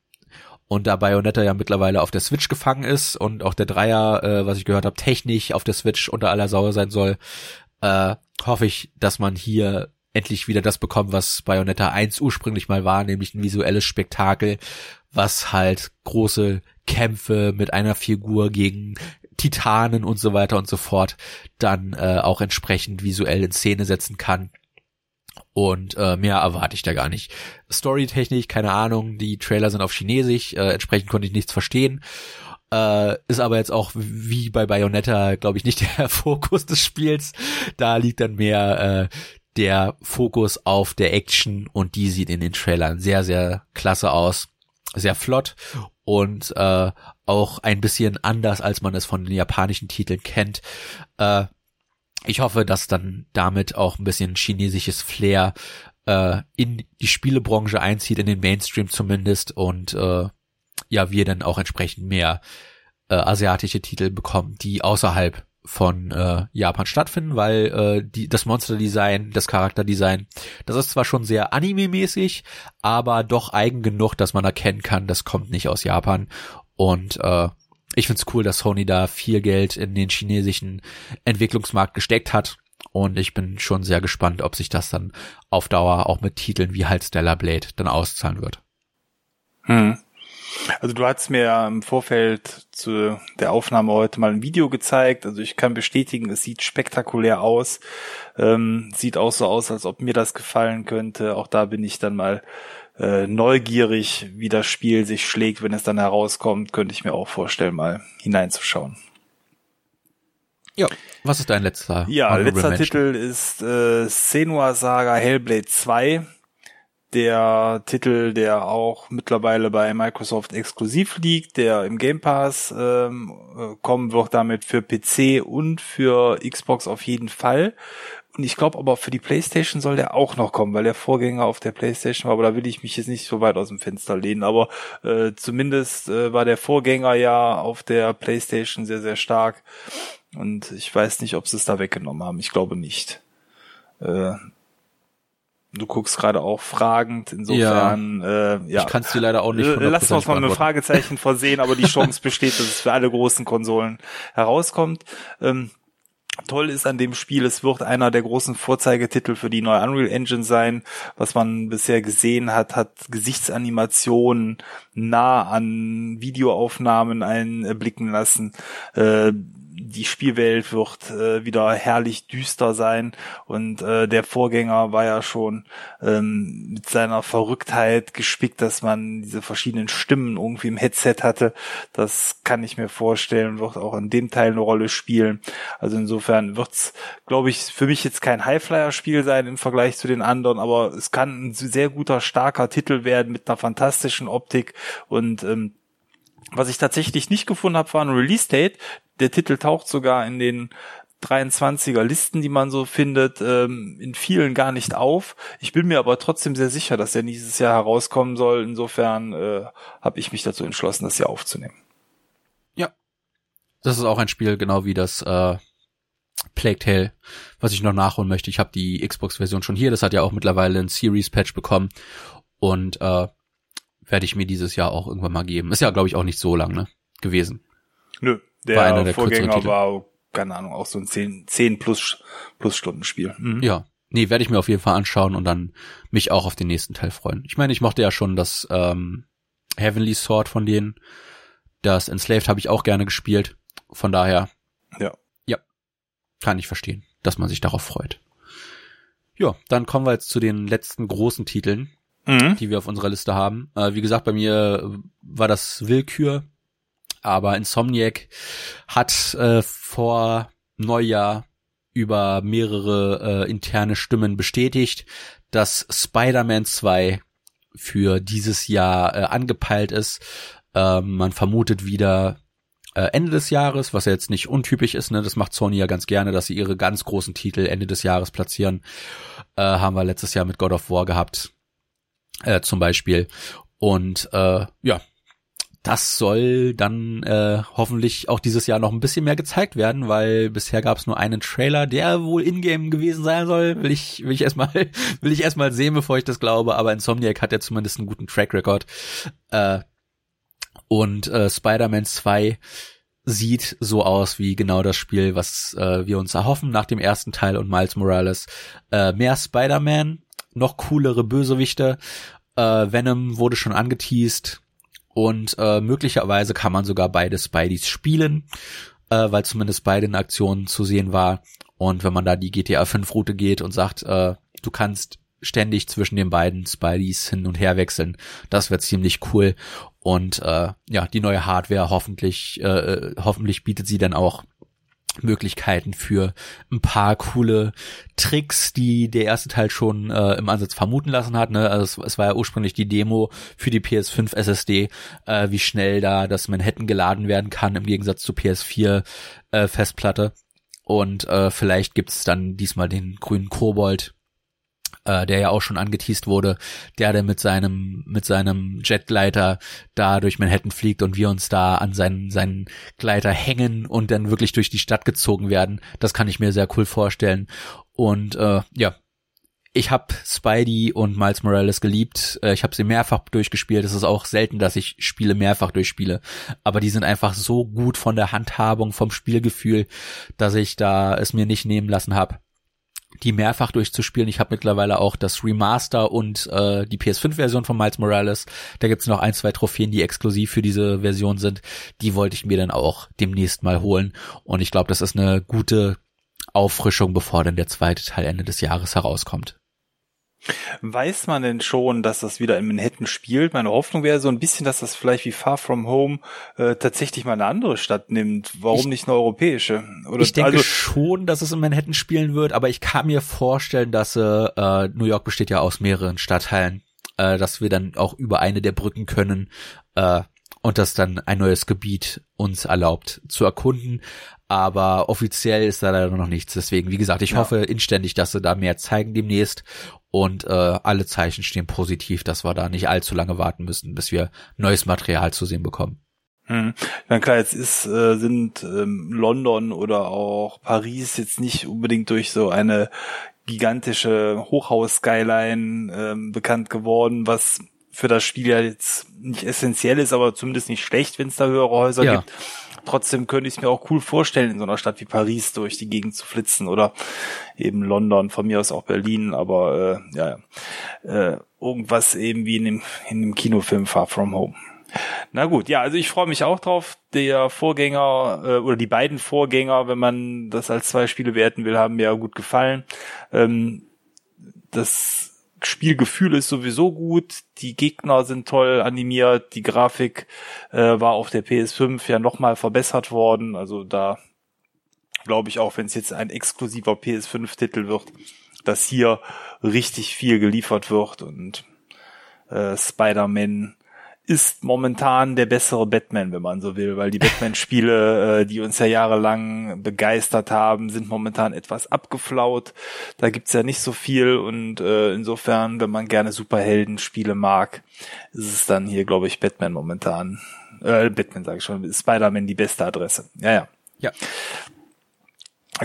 Und da Bayonetta ja mittlerweile auf der Switch gefangen ist und auch der Dreier, äh, was ich gehört habe, technisch auf der Switch unter aller Sauer sein soll, äh, hoffe ich, dass man hier endlich wieder das bekommen, was Bayonetta 1 ursprünglich mal war, nämlich ein visuelles Spektakel, was halt große Kämpfe mit einer Figur gegen Titanen und so weiter und so fort dann äh, auch entsprechend visuell in Szene setzen kann. Und äh, mehr erwarte ich da gar nicht. Storytechnisch, keine Ahnung, die Trailer sind auf Chinesisch, äh, entsprechend konnte ich nichts verstehen. Äh, ist aber jetzt auch wie bei Bayonetta, glaube ich, nicht der Fokus des Spiels. Da liegt dann mehr äh, der Fokus auf der Action und die sieht in den Trailern sehr, sehr klasse aus. Sehr flott und äh, auch ein bisschen anders, als man es von den japanischen Titeln kennt. Äh, ich hoffe, dass dann damit auch ein bisschen chinesisches Flair äh, in die Spielebranche einzieht, in den Mainstream zumindest und äh, ja, wir dann auch entsprechend mehr äh, asiatische Titel bekommen, die außerhalb von äh, Japan stattfinden, weil äh, die, das Monster-Design, das Charakterdesign, das ist zwar schon sehr anime-mäßig, aber doch eigen genug, dass man erkennen kann, das kommt nicht aus Japan. Und äh, ich find's cool, dass Sony da viel Geld in den chinesischen Entwicklungsmarkt gesteckt hat. Und ich bin schon sehr gespannt, ob sich das dann auf Dauer auch mit Titeln wie halt Stellar Blade dann auszahlen wird. Hm. Also du hast mir im Vorfeld zu der Aufnahme heute mal ein Video gezeigt. Also ich kann bestätigen, es sieht spektakulär aus. Ähm, sieht auch so aus, als ob mir das gefallen könnte. Auch da bin ich dann mal äh, neugierig, wie das Spiel sich schlägt, wenn es dann herauskommt. Könnte ich mir auch vorstellen, mal hineinzuschauen. Ja, was ist dein letzter? Ja, letzter Titel ist äh, Senua Saga Hellblade 2 der Titel, der auch mittlerweile bei Microsoft exklusiv liegt, der im Game Pass ähm, äh, kommen wird, damit für PC und für Xbox auf jeden Fall. Und ich glaube aber für die PlayStation soll der auch noch kommen, weil der Vorgänger auf der PlayStation war, aber da will ich mich jetzt nicht so weit aus dem Fenster lehnen. Aber äh, zumindest äh, war der Vorgänger ja auf der PlayStation sehr, sehr stark. Und ich weiß nicht, ob sie es da weggenommen haben. Ich glaube nicht. Äh, Du guckst gerade auch fragend, insofern, ja. Äh, ja. Ich kann es dir leider auch nicht Lass uns mal mit Fragezeichen versehen, aber die Chance besteht, dass es für alle großen Konsolen herauskommt. Ähm, toll ist an dem Spiel, es wird einer der großen Vorzeigetitel für die neue Unreal Engine sein. Was man bisher gesehen hat, hat Gesichtsanimationen nah an Videoaufnahmen einblicken lassen. Äh, die Spielwelt wird äh, wieder herrlich düster sein und äh, der Vorgänger war ja schon ähm, mit seiner Verrücktheit gespickt, dass man diese verschiedenen Stimmen irgendwie im Headset hatte. Das kann ich mir vorstellen, wird auch in dem Teil eine Rolle spielen. Also insofern wird's, glaube ich, für mich jetzt kein Highflyer-Spiel sein im Vergleich zu den anderen, aber es kann ein sehr guter, starker Titel werden mit einer fantastischen Optik und ähm, was ich tatsächlich nicht gefunden habe, war ein Release-Date. Der Titel taucht sogar in den 23er Listen, die man so findet, ähm, in vielen gar nicht auf. Ich bin mir aber trotzdem sehr sicher, dass der dieses Jahr herauskommen soll. Insofern äh, habe ich mich dazu entschlossen, das hier aufzunehmen. Ja. Das ist auch ein Spiel, genau wie das äh, Plague Tale, was ich noch nachholen möchte. Ich habe die Xbox-Version schon hier. Das hat ja auch mittlerweile ein Series-Patch bekommen. Und äh, werde ich mir dieses Jahr auch irgendwann mal geben. Ist ja, glaube ich, auch nicht so lang ne, gewesen. Nö, der, der Vorgänger war, keine Ahnung, auch so ein 10, 10 plus, plus Stunden Spiel. Mhm. Ja. Nee, werde ich mir auf jeden Fall anschauen und dann mich auch auf den nächsten Teil freuen. Ich meine, ich mochte ja schon das ähm, Heavenly Sword von denen. Das Enslaved habe ich auch gerne gespielt. Von daher. Ja. Ja. Kann ich verstehen, dass man sich darauf freut. Ja, dann kommen wir jetzt zu den letzten großen Titeln, mhm. die wir auf unserer Liste haben. Äh, wie gesagt, bei mir war das Willkür, aber Insomniac hat äh, vor Neujahr über mehrere äh, interne Stimmen bestätigt, dass Spider-Man 2 für dieses Jahr äh, angepeilt ist. Äh, man vermutet wieder äh, Ende des Jahres, was ja jetzt nicht untypisch ist, ne? Das macht Sony ja ganz gerne, dass sie ihre ganz großen Titel Ende des Jahres platzieren. Äh, haben wir letztes Jahr mit God of War gehabt äh, zum Beispiel. Und äh, ja, das soll dann äh, hoffentlich auch dieses Jahr noch ein bisschen mehr gezeigt werden, weil bisher gab es nur einen Trailer, der wohl in-game gewesen sein soll. Will ich, will ich erstmal, will ich erstmal sehen, bevor ich das glaube. Aber Insomniac hat ja zumindest einen guten Track Record. Äh, und äh, Spider-Man 2 sieht so aus wie genau das Spiel, was äh, wir uns erhoffen nach dem ersten Teil und Miles Morales. Äh, mehr Spider-Man, noch coolere Bösewichte. Äh, Venom wurde schon angeteased und äh, möglicherweise kann man sogar beide Spideys spielen, äh, weil zumindest beide in Aktionen zu sehen war. Und wenn man da die GTA 5 Route geht und sagt, äh, du kannst ständig zwischen den beiden Spideys hin und her wechseln, das wird ziemlich cool. Und äh, ja, die neue Hardware hoffentlich, äh, äh hoffentlich bietet sie dann auch Möglichkeiten für ein paar coole Tricks, die der erste Teil schon äh, im Ansatz vermuten lassen hat. Ne? Also es, es, war ja ursprünglich die Demo für die PS5 SSD, äh, wie schnell da das Manhattan geladen werden kann im Gegensatz zur PS4 äh, Festplatte. Und äh, vielleicht gibt's dann diesmal den grünen Kobold, äh, der ja auch schon angeteased wurde, der der mit seinem mit seinem Jetgleiter da durch Manhattan fliegt und wir uns da an seinen seinen Gleiter hängen und dann wirklich durch die Stadt gezogen werden. Das kann ich mir sehr cool vorstellen. Und äh, ja, ich habe Spidey und Miles Morales geliebt. Äh, ich habe sie mehrfach durchgespielt. Es ist auch selten, dass ich Spiele mehrfach durchspiele. Aber die sind einfach so gut von der Handhabung, vom Spielgefühl, dass ich da es mir nicht nehmen lassen habe die mehrfach durchzuspielen. Ich habe mittlerweile auch das Remaster und äh, die PS5-Version von Miles Morales. Da gibt's noch ein, zwei Trophäen, die exklusiv für diese Version sind. Die wollte ich mir dann auch demnächst mal holen. Und ich glaube, das ist eine gute Auffrischung, bevor dann der zweite Teil Ende des Jahres herauskommt. Weiß man denn schon, dass das wieder in Manhattan spielt? Meine Hoffnung wäre so ein bisschen, dass das vielleicht wie Far From Home äh, tatsächlich mal eine andere Stadt nimmt. Warum ich, nicht eine europäische? Oder, ich denke also, schon, dass es in Manhattan spielen wird, aber ich kann mir vorstellen, dass äh, New York besteht ja aus mehreren Stadtteilen, äh, dass wir dann auch über eine der Brücken können äh, und das dann ein neues Gebiet uns erlaubt zu erkunden aber offiziell ist da leider noch nichts. Deswegen, wie gesagt, ich ja. hoffe inständig, dass sie da mehr zeigen demnächst und äh, alle Zeichen stehen positiv, dass wir da nicht allzu lange warten müssen, bis wir neues Material zu sehen bekommen. Hm. Ja klar, jetzt ist, äh, sind ähm, London oder auch Paris jetzt nicht unbedingt durch so eine gigantische Hochhaus-Skyline ähm, bekannt geworden, was für das Spiel ja jetzt nicht essentiell ist, aber zumindest nicht schlecht, wenn es da höhere Häuser ja. gibt. Trotzdem könnte ich es mir auch cool vorstellen, in so einer Stadt wie Paris durch die Gegend zu flitzen oder eben London, von mir aus auch Berlin, aber äh, ja, äh, irgendwas eben wie in dem, in dem Kinofilm Far From Home. Na gut, ja, also ich freue mich auch drauf. Der Vorgänger äh, oder die beiden Vorgänger, wenn man das als zwei Spiele werten will, haben mir ja gut gefallen. Ähm, das Spielgefühl ist sowieso gut, die Gegner sind toll animiert, die Grafik äh, war auf der PS5 ja nochmal verbessert worden. Also da glaube ich auch, wenn es jetzt ein exklusiver PS5-Titel wird, dass hier richtig viel geliefert wird und äh, Spider-Man ist momentan der bessere Batman, wenn man so will, weil die Batman-Spiele, äh, die uns ja jahrelang begeistert haben, sind momentan etwas abgeflaut. Da gibt's ja nicht so viel und äh, insofern, wenn man gerne Superhelden-Spiele mag, ist es dann hier, glaube ich, Batman momentan. Äh, Batman sage ich schon, Spider-Man die beste Adresse. Ja, ja. Ja.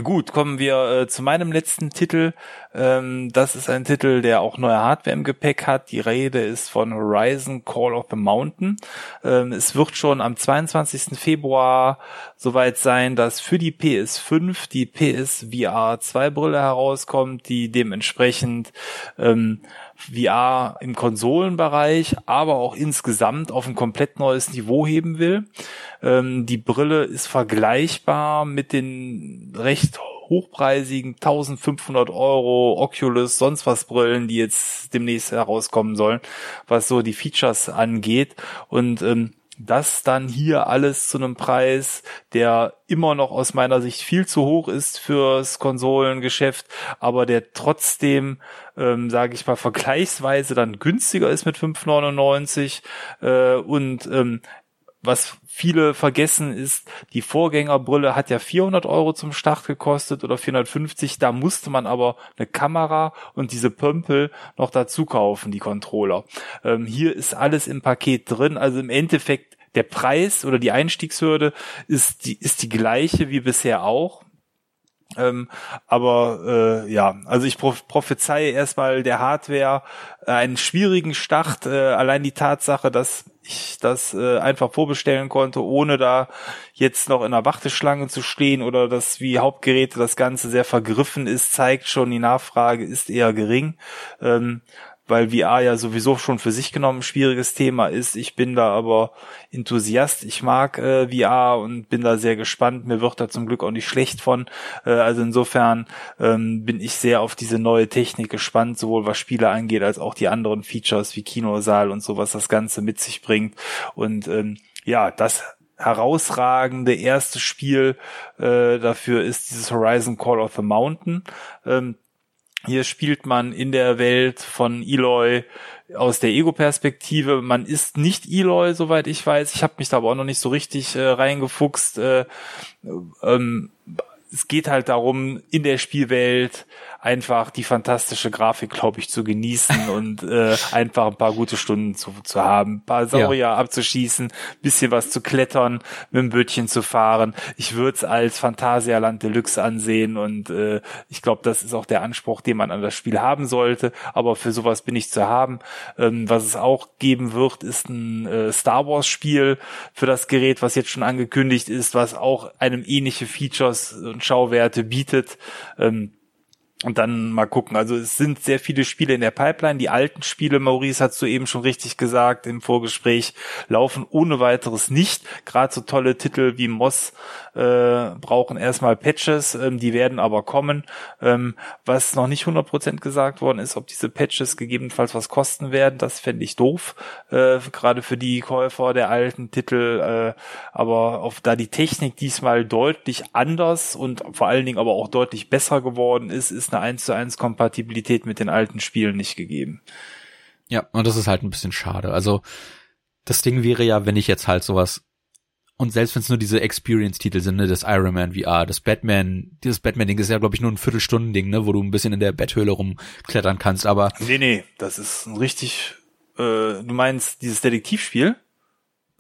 Gut, kommen wir äh, zu meinem letzten Titel. Ähm, das ist ein Titel, der auch neue Hardware im Gepäck hat. Die Rede ist von Horizon Call of the Mountain. Ähm, es wird schon am 22. Februar soweit sein, dass für die PS5 die PSVR 2 Brille herauskommt, die dementsprechend ähm, VR im Konsolenbereich, aber auch insgesamt auf ein komplett neues Niveau heben will. Ähm, die Brille ist vergleichbar mit den recht hochpreisigen 1500 Euro Oculus, sonst was Brillen, die jetzt demnächst herauskommen sollen, was so die Features angeht. Und ähm, das dann hier alles zu einem Preis, der immer noch aus meiner Sicht viel zu hoch ist fürs Konsolengeschäft, aber der trotzdem, ähm, sage ich mal, vergleichsweise dann günstiger ist mit 5,99 äh, und ähm, was viele vergessen ist, die Vorgängerbrille hat ja 400 Euro zum Start gekostet oder 450. Da musste man aber eine Kamera und diese Pömpel noch dazu kaufen, die Controller. Ähm, hier ist alles im Paket drin. Also im Endeffekt der Preis oder die Einstiegshürde ist die, ist die gleiche wie bisher auch. Ähm, aber äh, ja, also ich prophezeie erstmal der Hardware äh, einen schwierigen Start. Äh, allein die Tatsache, dass ich das äh, einfach vorbestellen konnte, ohne da jetzt noch in der Warteschlange zu stehen oder dass wie Hauptgeräte das Ganze sehr vergriffen ist, zeigt schon, die Nachfrage ist eher gering. Ähm, weil VR ja sowieso schon für sich genommen ein schwieriges Thema ist. Ich bin da aber Enthusiast. Ich mag äh, VR und bin da sehr gespannt. Mir wird da zum Glück auch nicht schlecht von. Äh, also insofern ähm, bin ich sehr auf diese neue Technik gespannt, sowohl was Spiele angeht, als auch die anderen Features wie Kinosaal und so, was das Ganze mit sich bringt. Und ähm, ja, das herausragende erste Spiel äh, dafür ist dieses Horizon Call of the Mountain. Ähm, hier spielt man in der Welt von Eloy aus der Ego-Perspektive. Man ist nicht Eloy, soweit ich weiß. Ich habe mich da aber auch noch nicht so richtig äh, reingefuchst. Äh, ähm, es geht halt darum, in der Spielwelt einfach die fantastische Grafik, glaube ich, zu genießen und äh, einfach ein paar gute Stunden zu, zu haben, ein paar Saurier ja. abzuschießen, bisschen was zu klettern, mit dem Bötchen zu fahren. Ich würde es als Phantasialand Deluxe ansehen und äh, ich glaube, das ist auch der Anspruch, den man an das Spiel haben sollte. Aber für sowas bin ich zu haben. Ähm, was es auch geben wird, ist ein äh, Star Wars Spiel für das Gerät, was jetzt schon angekündigt ist, was auch einem ähnliche Features und Schauwerte bietet. Ähm, und dann mal gucken. Also es sind sehr viele Spiele in der Pipeline. Die alten Spiele, Maurice hast du eben schon richtig gesagt im Vorgespräch, laufen ohne weiteres nicht. Gerade so tolle Titel wie Moss äh, brauchen erstmal Patches, ähm, die werden aber kommen. Ähm, was noch nicht 100% gesagt worden ist, ob diese Patches gegebenenfalls was kosten werden, das fände ich doof. Äh, Gerade für die Käufer der alten Titel. Äh, aber auf da die Technik diesmal deutlich anders und vor allen Dingen aber auch deutlich besser geworden ist, ist eine 1 zu 1 Kompatibilität mit den alten Spielen nicht gegeben. Ja, und das ist halt ein bisschen schade. Also das Ding wäre ja, wenn ich jetzt halt sowas und selbst wenn es nur diese Experience-Titel sind, ne, das Iron Man VR, das Batman, dieses Batman-Ding ist ja, glaube ich, nur ein Viertelstunden-Ding, ne, wo du ein bisschen in der Betthöhle rumklettern kannst, aber. Nee, nee, das ist ein richtig, äh, du meinst dieses Detektivspiel?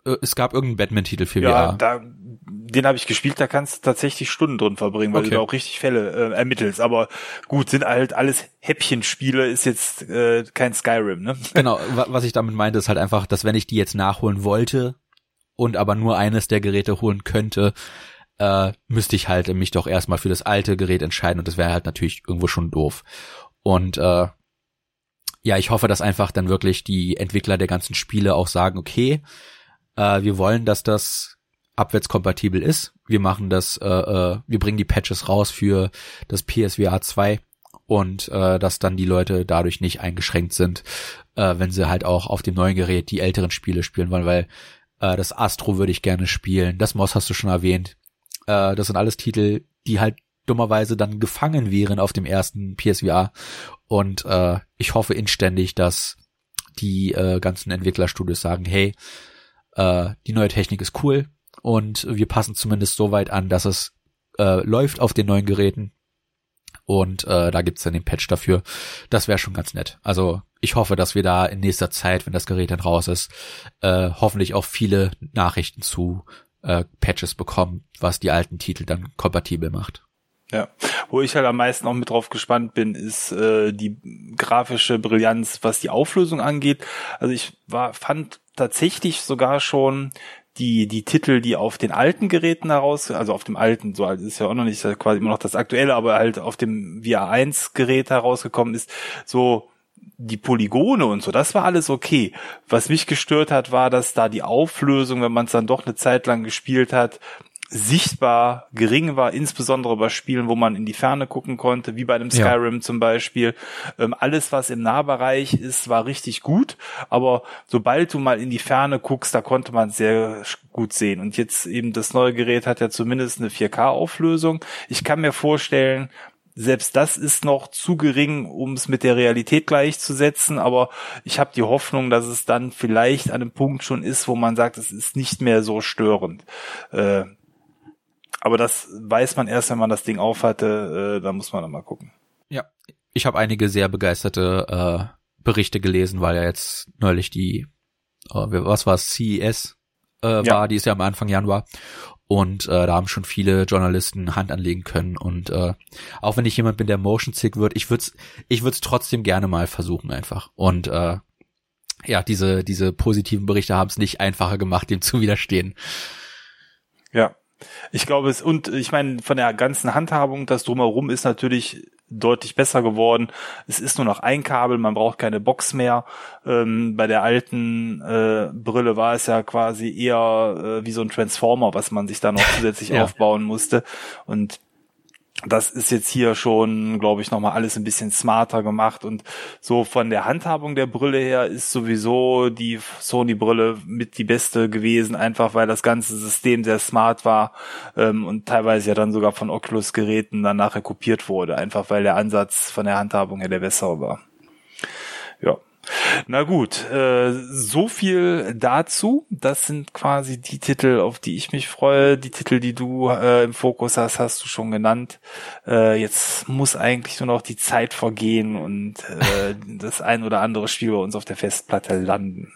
Äh, es gab irgendeinen Batman-Titel für ja, VR. Da, den habe ich gespielt, da kannst du tatsächlich Stunden drin verbringen, weil okay. du da auch richtig Fälle äh, ermittelst. Aber gut, sind halt alles Häppchenspiele, ist jetzt äh, kein Skyrim, ne? Genau, was ich damit meinte, ist halt einfach, dass wenn ich die jetzt nachholen wollte und aber nur eines der Geräte holen könnte, äh, müsste ich halt mich doch erstmal für das alte Gerät entscheiden und das wäre halt natürlich irgendwo schon doof. Und äh, ja, ich hoffe, dass einfach dann wirklich die Entwickler der ganzen Spiele auch sagen, okay, äh, wir wollen, dass das abwärtskompatibel ist. Wir machen das, äh, äh, wir bringen die Patches raus für das PSVR 2 und äh, dass dann die Leute dadurch nicht eingeschränkt sind, äh, wenn sie halt auch auf dem neuen Gerät die älteren Spiele spielen wollen, weil äh, das Astro würde ich gerne spielen, das Moss hast du schon erwähnt. Äh, das sind alles Titel, die halt dummerweise dann gefangen wären auf dem ersten PSVR und äh, ich hoffe inständig, dass die äh, ganzen Entwicklerstudios sagen, hey, äh, die neue Technik ist cool und wir passen zumindest so weit an, dass es äh, läuft auf den neuen Geräten und äh, da gibt's dann den Patch dafür. Das wäre schon ganz nett. Also ich hoffe, dass wir da in nächster Zeit, wenn das Gerät dann raus ist, äh, hoffentlich auch viele Nachrichten zu äh, Patches bekommen, was die alten Titel dann kompatibel macht. Ja, wo ich halt am meisten auch mit drauf gespannt bin, ist äh, die grafische Brillanz, was die Auflösung angeht. Also ich war fand tatsächlich sogar schon die, die Titel, die auf den alten Geräten heraus, also auf dem alten, so alt ist ja auch noch nicht quasi immer noch das aktuelle, aber halt auf dem VR1 Gerät herausgekommen ist, so die Polygone und so, das war alles okay. Was mich gestört hat, war, dass da die Auflösung, wenn man es dann doch eine Zeit lang gespielt hat, sichtbar gering war, insbesondere bei Spielen, wo man in die Ferne gucken konnte, wie bei einem Skyrim ja. zum Beispiel. Ähm, alles, was im Nahbereich ist, war richtig gut, aber sobald du mal in die Ferne guckst, da konnte man sehr gut sehen. Und jetzt eben das neue Gerät hat ja zumindest eine 4K-Auflösung. Ich kann mir vorstellen, selbst das ist noch zu gering, um es mit der Realität gleichzusetzen, aber ich habe die Hoffnung, dass es dann vielleicht an einem Punkt schon ist, wo man sagt, es ist nicht mehr so störend. Äh, aber das weiß man erst, wenn man das Ding aufhatte. Äh, da muss man dann mal gucken. Ja, ich habe einige sehr begeisterte äh, Berichte gelesen, weil ja jetzt neulich die, äh, was war es, CES äh, ja. war, die ist ja am Anfang Januar. Und äh, da haben schon viele Journalisten Hand anlegen können. Und äh, auch wenn ich jemand bin, der motion sick wird, ich würde es ich würd's trotzdem gerne mal versuchen einfach. Und äh, ja, diese, diese positiven Berichte haben es nicht einfacher gemacht, dem zu widerstehen. Ja, ich glaube es, und ich meine, von der ganzen Handhabung, das drumherum ist natürlich deutlich besser geworden. Es ist nur noch ein Kabel, man braucht keine Box mehr. Ähm, bei der alten äh, Brille war es ja quasi eher äh, wie so ein Transformer, was man sich da noch zusätzlich ja. aufbauen musste. Und das ist jetzt hier schon, glaube ich, nochmal alles ein bisschen smarter gemacht und so von der Handhabung der Brille her ist sowieso die Sony-Brille mit die beste gewesen, einfach weil das ganze System sehr smart war ähm, und teilweise ja dann sogar von Oculus-Geräten dann nachher kopiert wurde, einfach weil der Ansatz von der Handhabung her der bessere war. Na gut, äh, so viel dazu. Das sind quasi die Titel, auf die ich mich freue. Die Titel, die du äh, im Fokus hast, hast du schon genannt. Äh, jetzt muss eigentlich nur noch die Zeit vergehen und äh, das ein oder andere Spiel bei uns auf der Festplatte landen.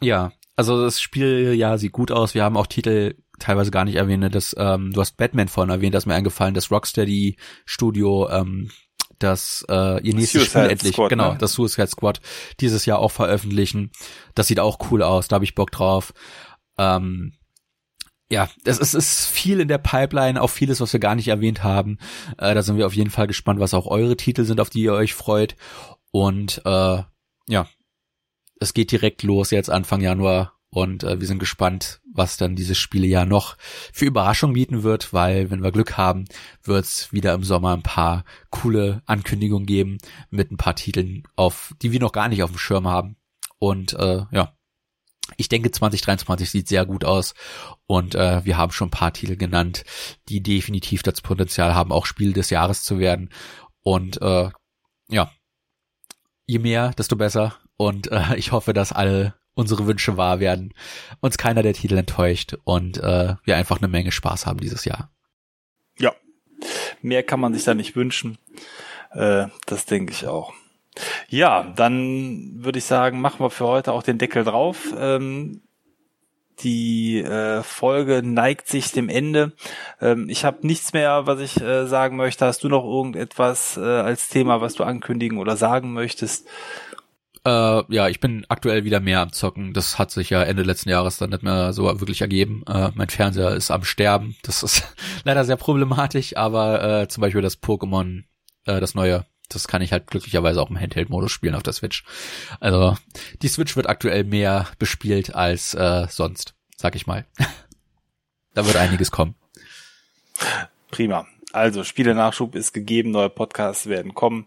Ja, also das Spiel ja sieht gut aus. Wir haben auch Titel teilweise gar nicht erwähnt. Das, ähm, du hast Batman vorhin erwähnt, das ist mir eingefallen, das Rocksteady Studio ähm, das äh, ihr nächstes Suicide Spiel endlich, Squad, genau, ne? das Suicide Squad dieses Jahr auch veröffentlichen. Das sieht auch cool aus, da habe ich Bock drauf. Ähm, ja, es ist, ist viel in der Pipeline, auch vieles, was wir gar nicht erwähnt haben. Äh, da sind wir auf jeden Fall gespannt, was auch eure Titel sind, auf die ihr euch freut. Und äh, ja, es geht direkt los jetzt Anfang Januar und äh, wir sind gespannt, was dann dieses Spielejahr noch für Überraschungen bieten wird, weil wenn wir Glück haben, wird es wieder im Sommer ein paar coole Ankündigungen geben mit ein paar Titeln, auf die wir noch gar nicht auf dem Schirm haben. Und äh, ja, ich denke 2023 sieht sehr gut aus und äh, wir haben schon ein paar Titel genannt, die definitiv das Potenzial haben, auch Spiel des Jahres zu werden. Und äh, ja, je mehr, desto besser. Und äh, ich hoffe, dass alle unsere Wünsche wahr werden, uns keiner der Titel enttäuscht und äh, wir einfach eine Menge Spaß haben dieses Jahr. Ja, mehr kann man sich da nicht wünschen. Äh, das denke ich auch. Ja, dann würde ich sagen, machen wir für heute auch den Deckel drauf. Ähm, die äh, Folge neigt sich dem Ende. Ähm, ich habe nichts mehr, was ich äh, sagen möchte. Hast du noch irgendetwas äh, als Thema, was du ankündigen oder sagen möchtest? Äh, ja, ich bin aktuell wieder mehr am Zocken. Das hat sich ja Ende letzten Jahres dann nicht mehr so wirklich ergeben. Äh, mein Fernseher ist am Sterben. Das ist leider sehr problematisch, aber äh, zum Beispiel das Pokémon, äh, das neue, das kann ich halt glücklicherweise auch im Handheld-Modus spielen auf der Switch. Also die Switch wird aktuell mehr bespielt als äh, sonst. sag ich mal. da wird einiges kommen. Prima. Also Spiele-Nachschub ist gegeben, neue Podcasts werden kommen.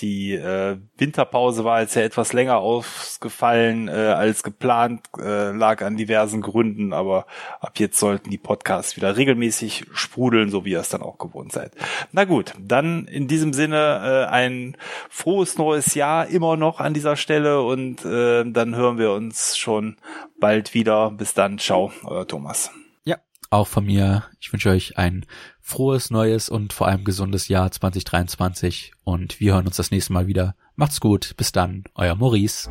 Die äh, Winterpause war jetzt ja etwas länger ausgefallen äh, als geplant, äh, lag an diversen Gründen, aber ab jetzt sollten die Podcasts wieder regelmäßig sprudeln, so wie ihr es dann auch gewohnt seid. Na gut, dann in diesem Sinne äh, ein frohes neues Jahr immer noch an dieser Stelle und äh, dann hören wir uns schon bald wieder. Bis dann, ciao, euer Thomas. Auch von mir. Ich wünsche euch ein frohes neues und vor allem gesundes Jahr 2023 und wir hören uns das nächste Mal wieder. Macht's gut, bis dann, euer Maurice.